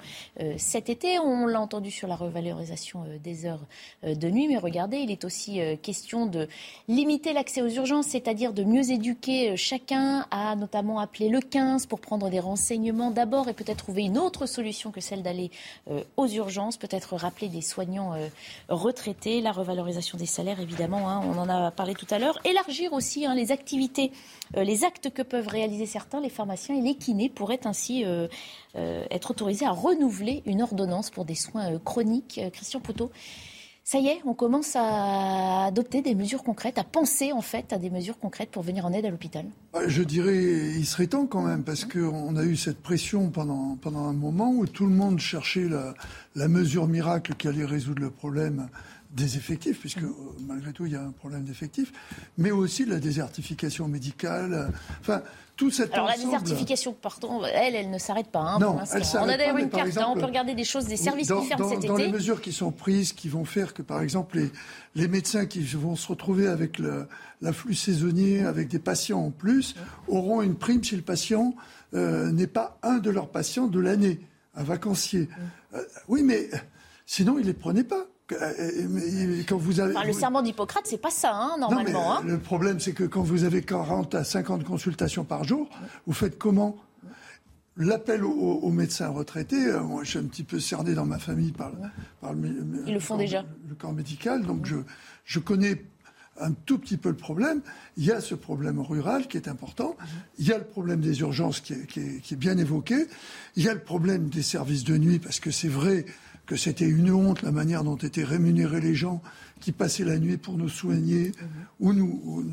cet été. On l'a entendu sur la revalorisation des heures de nuit, mais regardez, il est aussi question de limiter l'accès aux urgences, c'est-à-dire de mieux éduquer chacun à notamment appeler le 15 pour prendre des renseignements d'abord peut-être trouver une autre solution que celle d'aller euh, aux urgences, peut-être rappeler des soignants euh, retraités, la revalorisation des salaires évidemment, hein, on en a parlé tout à l'heure, élargir aussi hein, les activités, euh, les actes que peuvent réaliser certains, les pharmaciens et les kinés pourraient ainsi être autorisés à renouveler une ordonnance pour des soins chroniques. Christian Poutot ça y est, on commence à adopter des mesures concrètes, à penser en fait à des mesures concrètes pour venir en aide à l'hôpital. Bah, Je dirais, il serait temps quand même, parce qu'on a eu cette pression pendant, pendant un moment où tout le monde cherchait la, la mesure miracle qui allait résoudre le problème des effectifs, puisque euh, malgré tout, il y a un problème d'effectifs, mais aussi la désertification médicale. Enfin, tout cet Alors la désertification, pardon, elle, elle ne s'arrête pas hein, non, pour. On a d'ailleurs une carte, hein, on peut regarder des choses, des services qui ferment cet été. Dans les mesures qui sont prises, qui vont faire que, par exemple, les, les médecins qui vont se retrouver avec l'afflux saisonnier, avec des patients en plus, auront une prime si le patient euh, n'est pas un de leurs patients de l'année, un vacancier. Euh, oui, mais sinon, ils ne les prenaient pas. Euh, quand vous avez, le serment d'Hippocrate, c'est pas ça, hein, normalement. Hein. Le problème, c'est que quand vous avez 40 à 50 consultations par jour, vous faites comment? L'appel aux, médecins retraités, euh, moi je suis un petit peu cerné dans ma famille par, par le, Ils le font déjà. le corps médical, donc je, je connais un tout petit peu le problème. Il y a ce problème rural qui est important. Il y a le problème des urgences qui est, qui est, qui est bien évoqué. Il y a le problème des services de nuit, parce que c'est vrai que c'était une honte la manière dont étaient rémunérés les gens qui passaient la nuit pour nous soigner, ou, nous,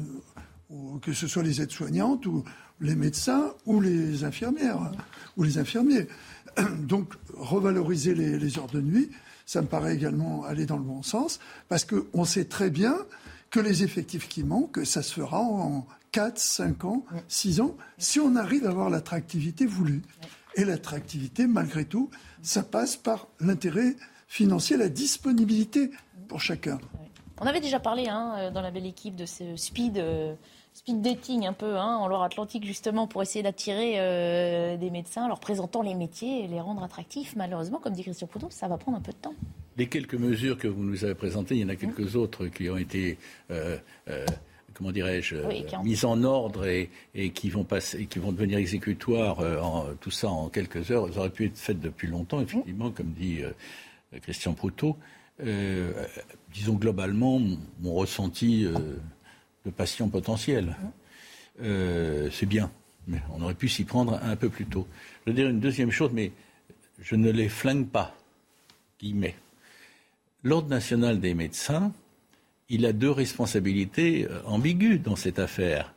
que ce soit les aides-soignantes, ou les médecins, ou les infirmières, ou les infirmiers. Donc, revaloriser les, heures de nuit, ça me paraît également aller dans le bon sens, parce qu'on sait très bien que les effectifs qui manquent, ça se fera en 4, 5 ans, 6 ans, si on arrive à avoir l'attractivité voulue. Et l'attractivité, malgré tout, ça passe par l'intérêt financier, la disponibilité pour chacun. On avait déjà parlé hein, euh, dans la belle équipe de ce speed, euh, speed dating un peu hein, en Loire-Atlantique justement pour essayer d'attirer euh, des médecins, leur présentant les métiers et les rendre attractifs. Malheureusement, comme dit Christian Poutot, ça va prendre un peu de temps. Les quelques mesures que vous nous avez présentées, il y en a quelques autres qui ont été comment dirais-je, mise en ordre et, qui vont passer, qui vont devenir exécutoires, euh, en, tout ça en quelques heures, ça aurait pu être fait depuis longtemps, effectivement, comme dit euh, Christian Proutot. disons globalement, mon, ressenti de patient potentiel. C'est bien, mais on aurait pu s'y prendre un peu plus tôt. Je veux dire une deuxième chose, mais je ne les flingue pas. Guillemets. L'Ordre national des médecins, il a deux responsabilités euh, ambiguës dans cette affaire.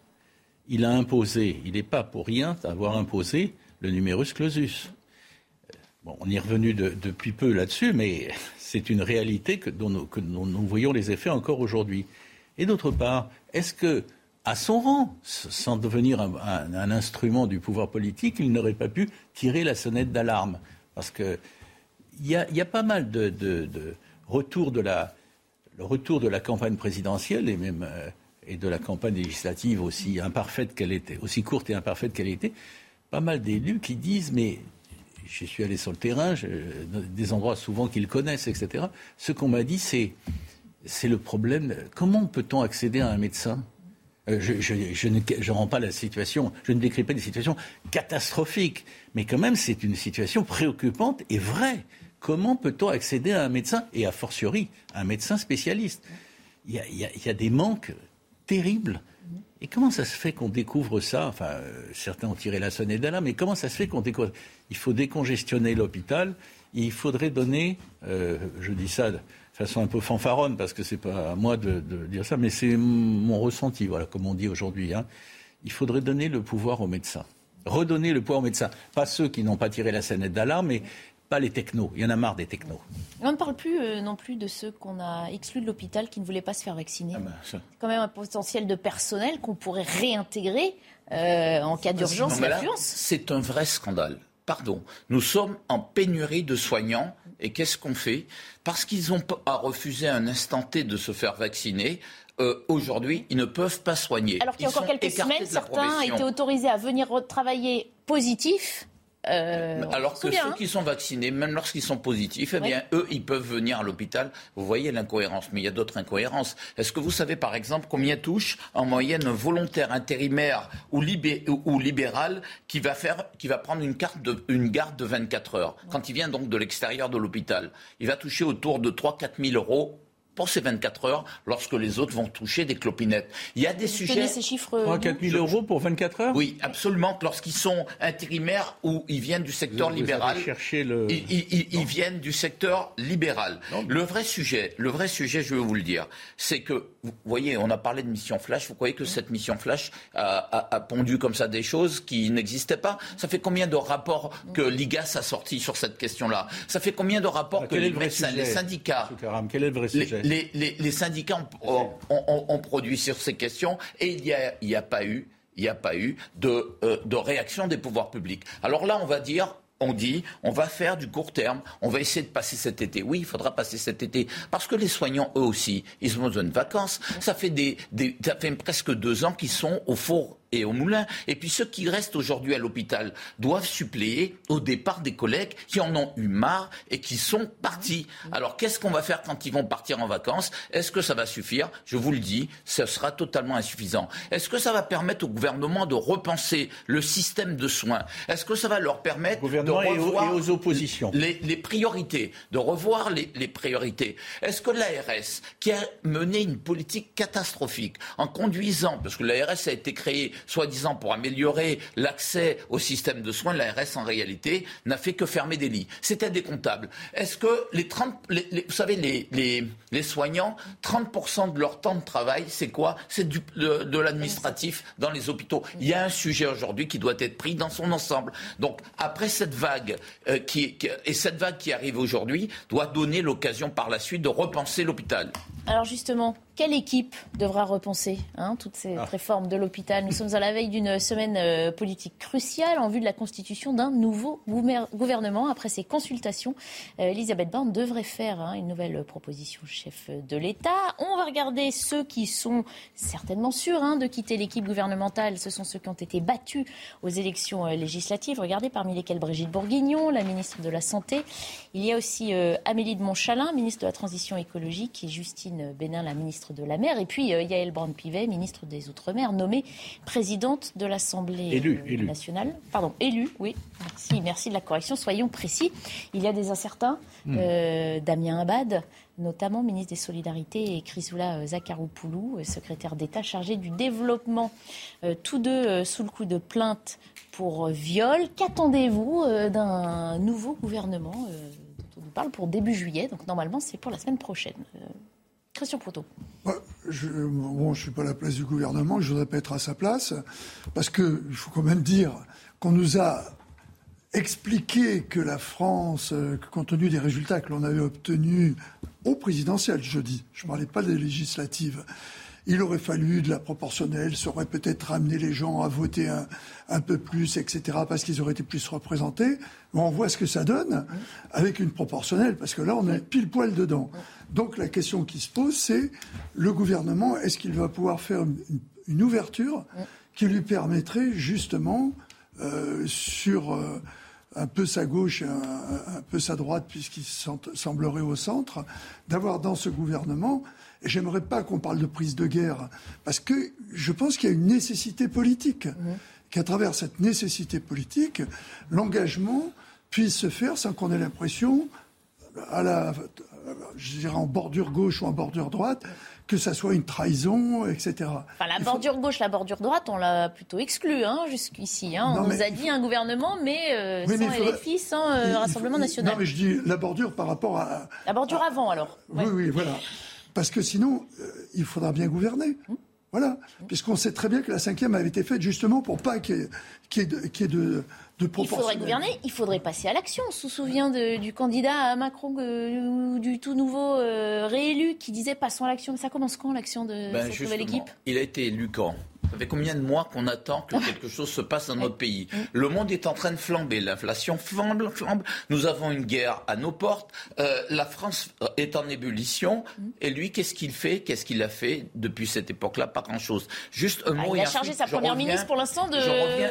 Il a imposé, il n'est pas pour rien d'avoir imposé le numerus clausus. Bon, on est revenu depuis peu là-dessus, mais c'est une réalité que, dont, nous, voyons les effets encore aujourd'hui. Et d'autre part, est-ce que, à son rang, sans devenir un, instrument du pouvoir politique, il n'aurait pas pu tirer la sonnette d'alarme? Parce qu'il y a, y a pas mal de, de retours de la, le retour de la campagne présidentielle et même euh, de la campagne législative aussi imparfaite qu'elle était, aussi courte et imparfaite qu'elle était, pas mal d'élus qui disent mais je suis allé sur le terrain, des endroits souvent qu'ils connaissent, etc. Ce qu'on m'a dit, c'est le problème. Comment peut-on accéder à un médecin? Euh, je, ne rends pas la situation, je ne décris pas des situations catastrophiques, mais quand même c'est une situation préoccupante et vraie. Comment peut-on accéder à un médecin et a fortiori à un médecin spécialiste? Il y, a, des manques terribles. Et comment ça se fait qu'on découvre ça? Enfin, euh, certains ont tiré la sonnette d'alarme, mais comment ça se fait qu'on découvre? Il faut décongestionner l'hôpital. Il faudrait donner, euh, je dis ça de façon un peu fanfaronne parce que c'est pas à moi de, dire ça, mais c'est mon ressenti, voilà, comme on dit aujourd'hui. Hein. Il faudrait donner le pouvoir aux médecins redonner le pouvoir aux médecins. Pas ceux qui n'ont pas tiré la sonnette d'alarme, mais pas les technos. Il y en a marre des technos. On ne parle plus euh, non plus de ceux qu'on a exclus de l'hôpital qui ne voulaient pas se faire vacciner. Ah ben, quand même un potentiel de personnel qu'on pourrait réintégrer euh, en cas d'urgence C'est un vrai scandale. Pardon. Nous sommes en pénurie de soignants. Et qu'est-ce qu'on fait? Parce qu'ils ont refusé un instant T de se faire vacciner, euh, aujourd'hui, ils ne peuvent pas soigner. Alors qu'il y a encore quelques semaines, certains étaient autorisés à venir travailler positifs euh, Alors que ceux qui sont vaccinés, même lorsqu'ils sont positifs, eh bien, eux, ils peuvent venir à l'hôpital. Vous voyez l'incohérence, mais il y a d'autres incohérences. Est-ce que vous savez, par exemple, combien touche en moyenne un volontaire intérimaire ou, libéral qui va, faire, qui va prendre une, carte de, une garde de 24 heures, quand il vient donc de l'extérieur de l'hôpital? Il va toucher autour de 3-4 000 euros pour ces 24 heures lorsque les autres vont toucher des clopinettes. Il y a des sujets. ces chiffres 3 4 000 euros pour 24 heures Oui, absolument. Lorsqu'ils sont intérimaires ou ils viennent du secteur libéral. le... ils, viennent du secteur libéral. Le vrai sujet, le vrai sujet, je vais vous le dire, c'est que, vous voyez, on a parlé de mission flash. Vous croyez que cette mission flash a, pondu comme ça des choses qui n'existaient pas? Ça fait combien de rapports que l'IGAS a sortis sur cette question-là? Ça fait combien de rapports ah, que les médecins, les syndicats. Quel est le vrai sujet? les, syndicats ont, produit sur ces questions et il n'y a, pas eu, euh, de réaction des pouvoirs publics. Alors là, on va dire, on dit on va faire du court terme, on va essayer de passer cet été. Oui, il faudra passer cet été parce que les soignants, eux aussi, ils ont besoin de vacances. Ça fait presque deux ans qu'ils sont au four et au moulin. Et puis ceux qui restent aujourd'hui à l'hôpital doivent suppléer au départ des collègues qui en ont eu marre et qui sont partis. Alors qu'est-ce qu'on va faire quand ils vont partir en vacances? Est-ce que ça va suffire? Je vous le dis, ce sera totalement insuffisant. Est-ce que ça va permettre au gouvernement de repenser le système de soins? Est-ce que ça va leur permettre de revoir et aux, oppositions. Les, priorités, de revoir les, les priorités? Est-ce que l'ARS, qui a mené une politique catastrophique en conduisant, parce que l'ARS a été créée soi-disant pour améliorer l'accès au système de soins, l'ARS en réalité n'a fait que fermer des lits. C'était décomptable. Est-ce que les 30, vous savez, les, soignants, 30% de leur temps de travail, c'est quoi? C'est de, l'administratif dans les hôpitaux. Il y a un sujet aujourd'hui qui doit être pris dans son ensemble. Donc après cette vague euh, et cette vague qui arrive aujourd'hui doit donner l'occasion par la suite de repenser l'hôpital. Alors justement, quelle équipe devra repenser hein, toutes ces ah. réformes de l'hôpital? Nous sommes à la veille d'une semaine euh, politique cruciale en vue de la constitution d'un nouveau gouvernement. Après ces consultations, euh, Elisabeth Borne devrait faire hein, une nouvelle proposition chef de l'État. On va regarder ceux qui sont certainement sûrs hein, de quitter l'équipe gouvernementale. Ce sont ceux qui ont été battus aux élections euh, législatives. Regardez parmi lesquels Brigitte Bourguignon, la ministre de la Santé. Il y a aussi Amélie de Montchalin, ministre de la Transition écologique, et Justine Bénin, la ministre de la Mer, et puis Yael Brand-Pivet, ministre des Outre-mer, nommée présidente de l'Assemblée nationale. Pardon, élue, oui. Merci, merci de la correction. Soyons précis. Il y a des incertains. Hmm. Damien Abad, notamment ministre des Solidarités, et Chrysoula Zakharopoulou, secrétaire d'État chargé du développement. tous deux sous le coup de plainte pour viol. Qu'attendez-vous euh, d'un nouveau gouvernement euh, dont on nous parle pour début juillet? Donc normalement, c'est pour la semaine prochaine. Euh, Christian Proto. je ne suis pas à la place du gouvernement, je voudrais pas être à sa place, parce qu'il faut quand même dire qu'on nous a expliqué que la France, compte tenu des résultats que l'on avait obtenus au présidentiel jeudi, je ne parlais pas des législatives, il aurait fallu de la proportionnelle, ça aurait peut-être ramené les gens à voter un, peu plus, etc., parce qu'ils auraient été plus représentés. On voit ce que ça donne avec une proportionnelle, parce que là, on est pile poil dedans. Donc la question qui se pose, c'est le gouvernement, est-ce qu'il va pouvoir faire une, ouverture qui lui permettrait justement, euh, sur euh, un peu sa gauche et un, un peu sa droite, puisqu'il semblerait au centre, d'avoir dans ce gouvernement j'aimerais pas qu'on parle de prise de guerre, parce que je pense qu'il y a une nécessité politique, qu'à travers cette nécessité politique, l'engagement puisse se faire sans qu'on ait l'impression, à la, je dirais en bordure gauche ou en bordure droite, que ça soit une trahison, etc. Enfin, la bordure gauche, la bordure droite, on l'a plutôt exclu hein, jusqu'ici. Hein. On nous a dit un gouvernement, mais euh, sans LFI, sans euh, Rassemblement National. Non, mais je dis la bordure par rapport à... La bordure avant, alors. Oui, oui, voilà. Parce que sinon, euh, il faudra bien gouverner. Voilà. Puisqu'on sait très bien que la cinquième avait été faite justement pour pas qu'il y, ait de, de Il faudrait gouverner, il faudrait passer à l'action. On se souvient du candidat à Macron, euh, du tout nouveau euh, réélu, qui disait passons à l'action. Mais ça commence quand l'action de ben, cette nouvelle équipe? Il a été élu quand? Ça fait combien de mois qu'on attend que quelque chose se passe dans notre pays? Le monde est en train de flamber, l'inflation flambe, flambe. Nous avons une guerre à nos portes. Euh, la France est en ébullition. Et lui, qu'est-ce qu'il fait? Qu'est-ce qu'il a fait depuis cette époque-là? Pas grand-chose. Juste un ah, mot. il a chargé sa première ministre pour l'instant de.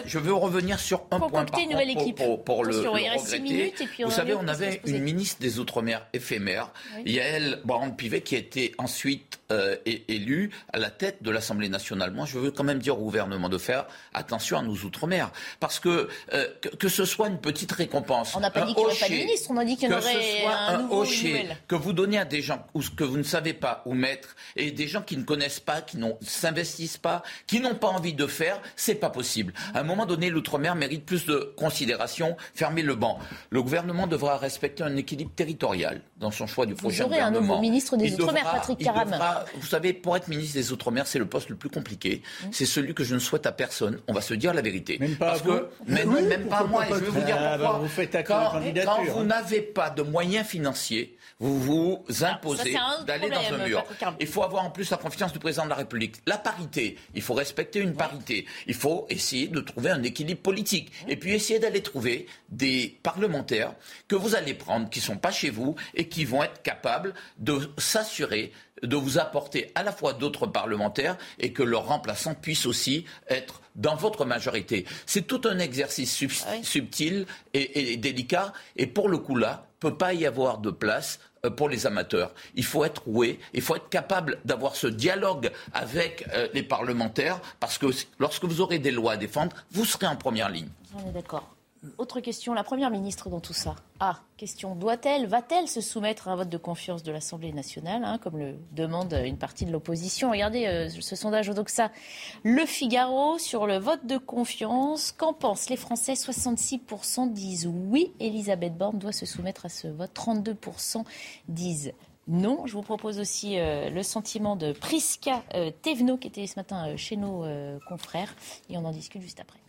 Je, veux revenir sur un point par une nouvelle équipe. Pour, le, regretter. Vous savez, on avait une ministre des Outre-mer éphémère, Yael Brown-Pivet, qui a été ensuite euh, élue à la tête de l'Assemblée nationale. Moi, je veux quand même dire au gouvernement de faire attention à nos outre-mer. Parce que, euh, que, ce soit une petite récompense. On n'a pas dit qu'il n'y aurait pas de ministre, on a dit qu'il y en aurait un, nouveau, hocher, Que vous donnez à des gens ou que vous ne savez pas où mettre et des gens qui ne connaissent pas, qui ne s'investissent pas, qui n'ont pas envie de faire, c'est pas possible. À un moment donné, l'outre-mer mérite plus de considération. Fermez le banc. Le gouvernement devra respecter un équilibre territorial dans son choix du prochain vous aurez un nouveau ministre des Outre-mer, Patrick Caram. vous savez, pour être ministre des Outre-mer, c'est le poste le plus compliqué. Mmh. C'est celui que je ne souhaite à personne. On va se dire la vérité. Même pas Parce à que, mais non, même pas à moi. Et je vais vous dire ah, pourquoi. vous faites quand, quand vous n'avez pas de moyens financiers, vous vous ah, imposez d'aller dans un mur. Il faut avoir en plus la confiance du président de la République. La parité, il faut respecter une parité. Il faut essayer de trouver un équilibre politique. Et puis essayer d'aller trouver des parlementaires que vous allez prendre, qui ne sont pas chez vous et qui vont être capables de s'assurer de vous apporter à la fois d'autres parlementaires et que leurs remplaçants puissent aussi être dans votre majorité. C'est tout un exercice ah subtil et, délicat. Et pour le coup là, peut pas y avoir de place euh, pour les amateurs. Il faut être roué, il faut être capable d'avoir ce dialogue avec euh, les parlementaires, parce que lorsque vous aurez des lois à défendre, vous serez en première ligne. On est d'accord. Autre question, la Première ministre dans tout ça. Ah, question, doit-elle, va-t-elle se soumettre à un vote de confiance de l'Assemblée nationale, hein, comme le demande une partie de l'opposition? Regardez euh, ce sondage Odoxa, Le Figaro, sur le vote de confiance. Qu'en pensent les Français? 66% disent oui, Elisabeth Borne doit se soumettre à ce vote. 32% disent non. Je vous propose aussi euh, le sentiment de Priska euh, Tevno, qui était ce matin chez nos confrères, et on en discute juste après.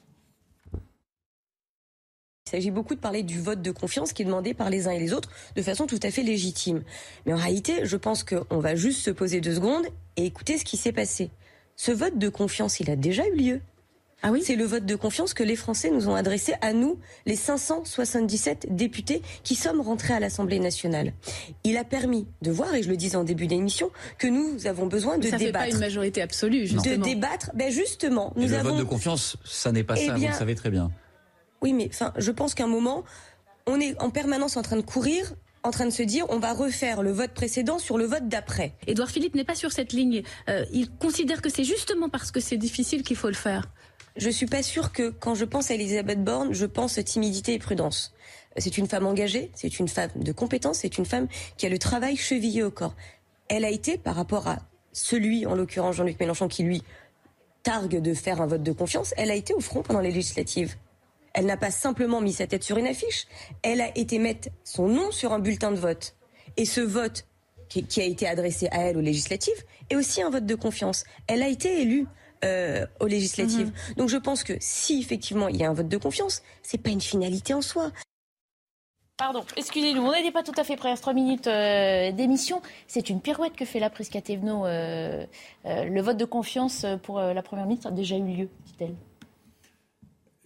Il s'agit beaucoup de parler du vote de confiance qui est demandé par les uns et les autres de façon tout à fait légitime. Mais en réalité, je pense qu'on va juste se poser deux secondes et écouter ce qui s'est passé. Ce vote de confiance, il a déjà eu lieu. Ah oui? C'est le vote de confiance que les Français nous ont adressé à nous, les 577 députés qui sommes rentrés à l'Assemblée nationale. Il a permis de voir, et je le disais en début d'émission, que nous avons besoin de ça débattre. Ça fait pas une majorité absolue, justement. De débattre, ben justement. Nous le vote de confiance, ça n'est pas eh ça, vous le savez très bien. Oui, mais enfin, je pense qu'à un moment, on est en permanence en train de courir en train de se dire on va refaire le vote précédent sur le vote d'après. Édouard Philippe n'est pas sur cette ligne. Euh, il considère que c'est justement parce que c'est difficile qu'il faut le faire. Je suis pas sûre que quand je pense à Elisabeth Borne, je pense timidité et prudence. C'est une femme engagée, c'est une femme de compétence, c'est une femme qui a le travail chevillé au corps. Elle a été, par rapport à celui, en l'occurrence Jean-Luc Mélenchon, qui lui targue de faire un vote de confiance, elle a été au front pendant les législatives. Elle n'a pas simplement mis sa tête sur une affiche, elle a été mettre son nom sur un bulletin de vote. Et ce vote qui, a été adressé à elle aux législatives est aussi un vote de confiance. Elle a été élue. Euh, aux législatives. Mhm. Donc je pense que si effectivement il y a un vote de confiance, c'est pas une finalité en soi. Pardon, excusez-nous, on n'était pas tout à fait prêt à 3 minutes euh, d'émission. C'est une pirouette que fait la Prisca Thévenot. Euh, le vote de confiance pour la Première ministre a déjà eu lieu, dit-elle.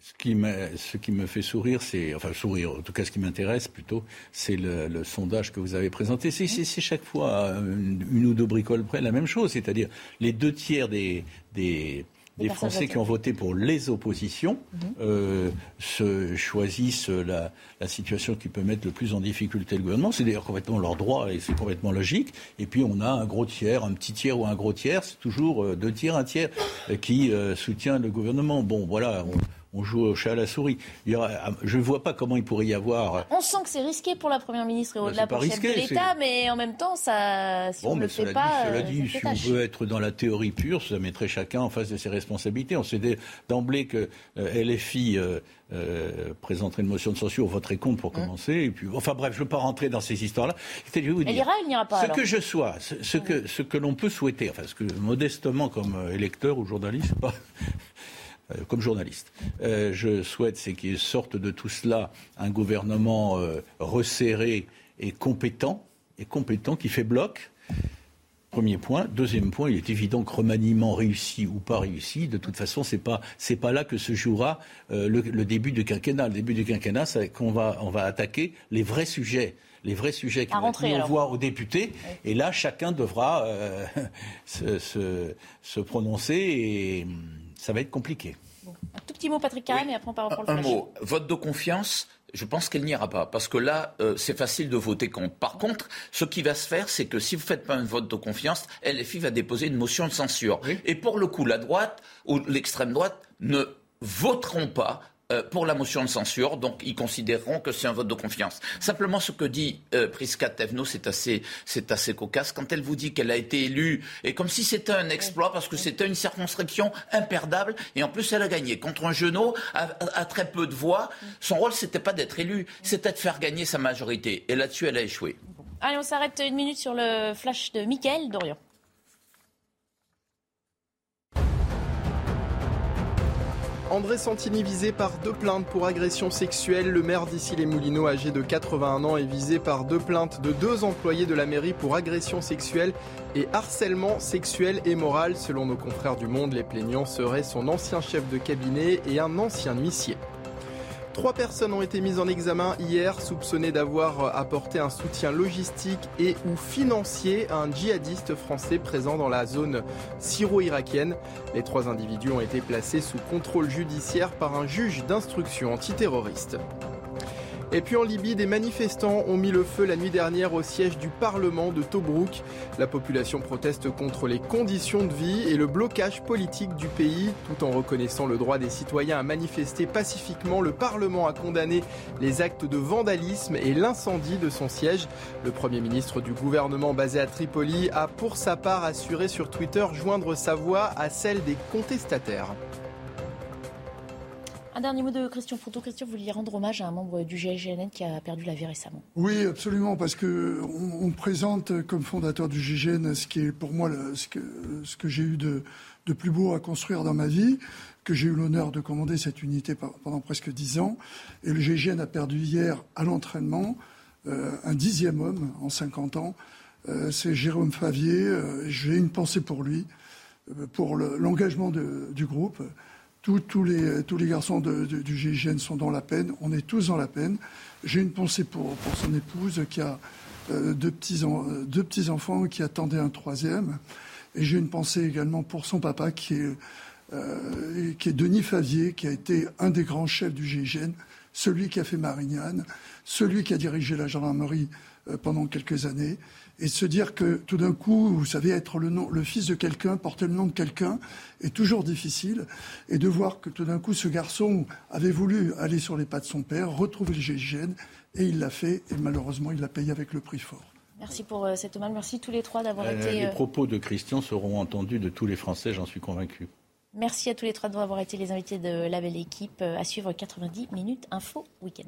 Ce qui, me, ce qui me fait sourire, c'est, enfin sourire, en tout cas ce qui m'intéresse plutôt, c'est le, sondage que vous avez présenté. C'est, chaque fois une, ou deux bricoles près la même chose, c'est-à-dire les deux tiers des, des, des Français qui ont voté pour les oppositions mhm. euh, se choisissent la, la, situation qui peut mettre le plus en difficulté le gouvernement. C'est d'ailleurs complètement leur droit et c'est complètement logique. Et puis on a un gros tiers, un petit tiers ou un gros tiers, c'est toujours euh, deux tiers, un tiers euh, qui soutient le gouvernement. Bon, voilà. On, on joue au chat à la souris. je ne vois pas comment il pourrait y avoir. On sent que c'est risqué pour la Première ministre et au-delà pour chef de l'État, mais en même temps, ça, si on ne le fait pas. cela dit, si on veut être dans la théorie pure, ça mettrait chacun en face de ses responsabilités. On sait d'emblée que euh, LFI. Euh, euh, présenterait une motion de censure, voterait contre pour mmh. commencer. Et puis, enfin bref, je ne veux pas rentrer dans ces histoires-là. Elle ira, elle n'ira pas. Ce que je sois, ce, que, ce que l'on peut souhaiter, enfin, ce que modestement comme électeur ou journaliste, pas, euh, comme journaliste. Euh, je souhaite, c'est qu'il sorte de tout cela un gouvernement euh, resserré et compétent, et compétent qui fait bloc. Premier point. Deuxième point, il est évident que remaniement réussi ou pas réussi, de toute façon, c'est pas c'est pas là que se jouera le, début du quinquennat. Le début du quinquennat, c'est qu'on va on va attaquer les vrais sujets les vrais sujets qui vont être voix aux députés. Et là, chacun devra se, se, se, prononcer et ça va être compliqué. Un tout petit mot, Patrick Carême, et après on part pour le Un mot. Vote de confiance, je pense qu'elle n'ira pas, parce que là, euh, c'est facile de voter contre. Par contre, ce qui va se faire, c'est que si vous ne faites pas un vote de confiance, LFI va déposer une motion de censure. Et pour le coup, la droite ou l'extrême droite ne voteront pas euh, pour la motion de censure, donc ils considéreront que c'est un vote de confiance. Simplement, ce que dit euh, Priska Tevno, c'est assez, c'est assez cocasse. Quand elle vous dit qu'elle a été élue, et comme si c'était un exploit, parce que c'était une circonscription imperdable, et en plus elle a gagné contre un genou à, très peu de voix. Son rôle, c'était pas d'être élu, c'était de faire gagner sa majorité. Et là-dessus, elle a échoué. Allez, on s'arrête une minute sur le flash de Mickaël Dorian. André Santini visé par deux plaintes pour agression sexuelle. Le maire d'ici les Moulineaux, âgé de 81 ans, est visé par deux plaintes de deux employés de la mairie pour agression sexuelle et harcèlement sexuel et moral. Selon nos confrères du Monde, les plaignants seraient son ancien chef de cabinet et un ancien huissier. Trois personnes ont été mises en examen hier, soupçonnées d'avoir apporté un soutien logistique et ou financier à un djihadiste français présent dans la zone syro-irakienne. Les trois individus ont été placés sous contrôle judiciaire par un juge d'instruction antiterroriste. Et puis en Libye, des manifestants ont mis le feu la nuit dernière au siège du Parlement de Tobruk. La population proteste contre les conditions de vie et le blocage politique du pays. Tout en reconnaissant le droit des citoyens à manifester pacifiquement, le Parlement a condamné les actes de vandalisme et l'incendie de son siège. Le Premier ministre du gouvernement basé à Tripoli a pour sa part assuré sur Twitter joindre sa voix à celle des contestataires. Un dernier mot de Christian Foucault. Christian, vous vouliez rendre hommage à un membre du GIGN qui a perdu la vie récemment. Oui, absolument, parce que on, présente comme fondateur du GIGN ce qui est pour moi ce que, j'ai eu de, de, plus beau à construire dans ma vie, que j'ai eu l'honneur de commander cette unité pendant presque dix ans. Et le GIGN a perdu hier à l'entraînement euh, un dixième homme en 50 ans. Euh, c'est Jérôme Favier. Euh, j'ai une pensée pour lui, pour l'engagement du groupe tous, les, tous les garçons du GIGN sont dans la peine. On est tous dans la peine. J'ai une pensée pour, son épouse qui a euh, deux, petits, deux petits enfants qui attendaient un troisième. Et j'ai une pensée également pour son papa qui est, euh, Denis Favier, qui a été un des grands chefs du GIGN. celui qui a fait Marignane, celui qui a dirigé la gendarmerie euh, pendant quelques années, et se dire que tout d'un coup, vous savez, être le, nom, le fils de quelqu'un, porter le nom de quelqu'un, est toujours difficile, et de voir que tout d'un coup, ce garçon avait voulu aller sur les pas de son père, retrouver le GIGN, et il l'a fait, et malheureusement, il l'a payé avec le prix fort. Merci pour euh, cet hommage. Merci tous les trois d'avoir euh, été. Les propos de Christian seront entendus de tous les Français, j'en suis convaincu. Merci à tous les trois d'avoir été les invités de la belle équipe. À suivre 90 minutes info week-end.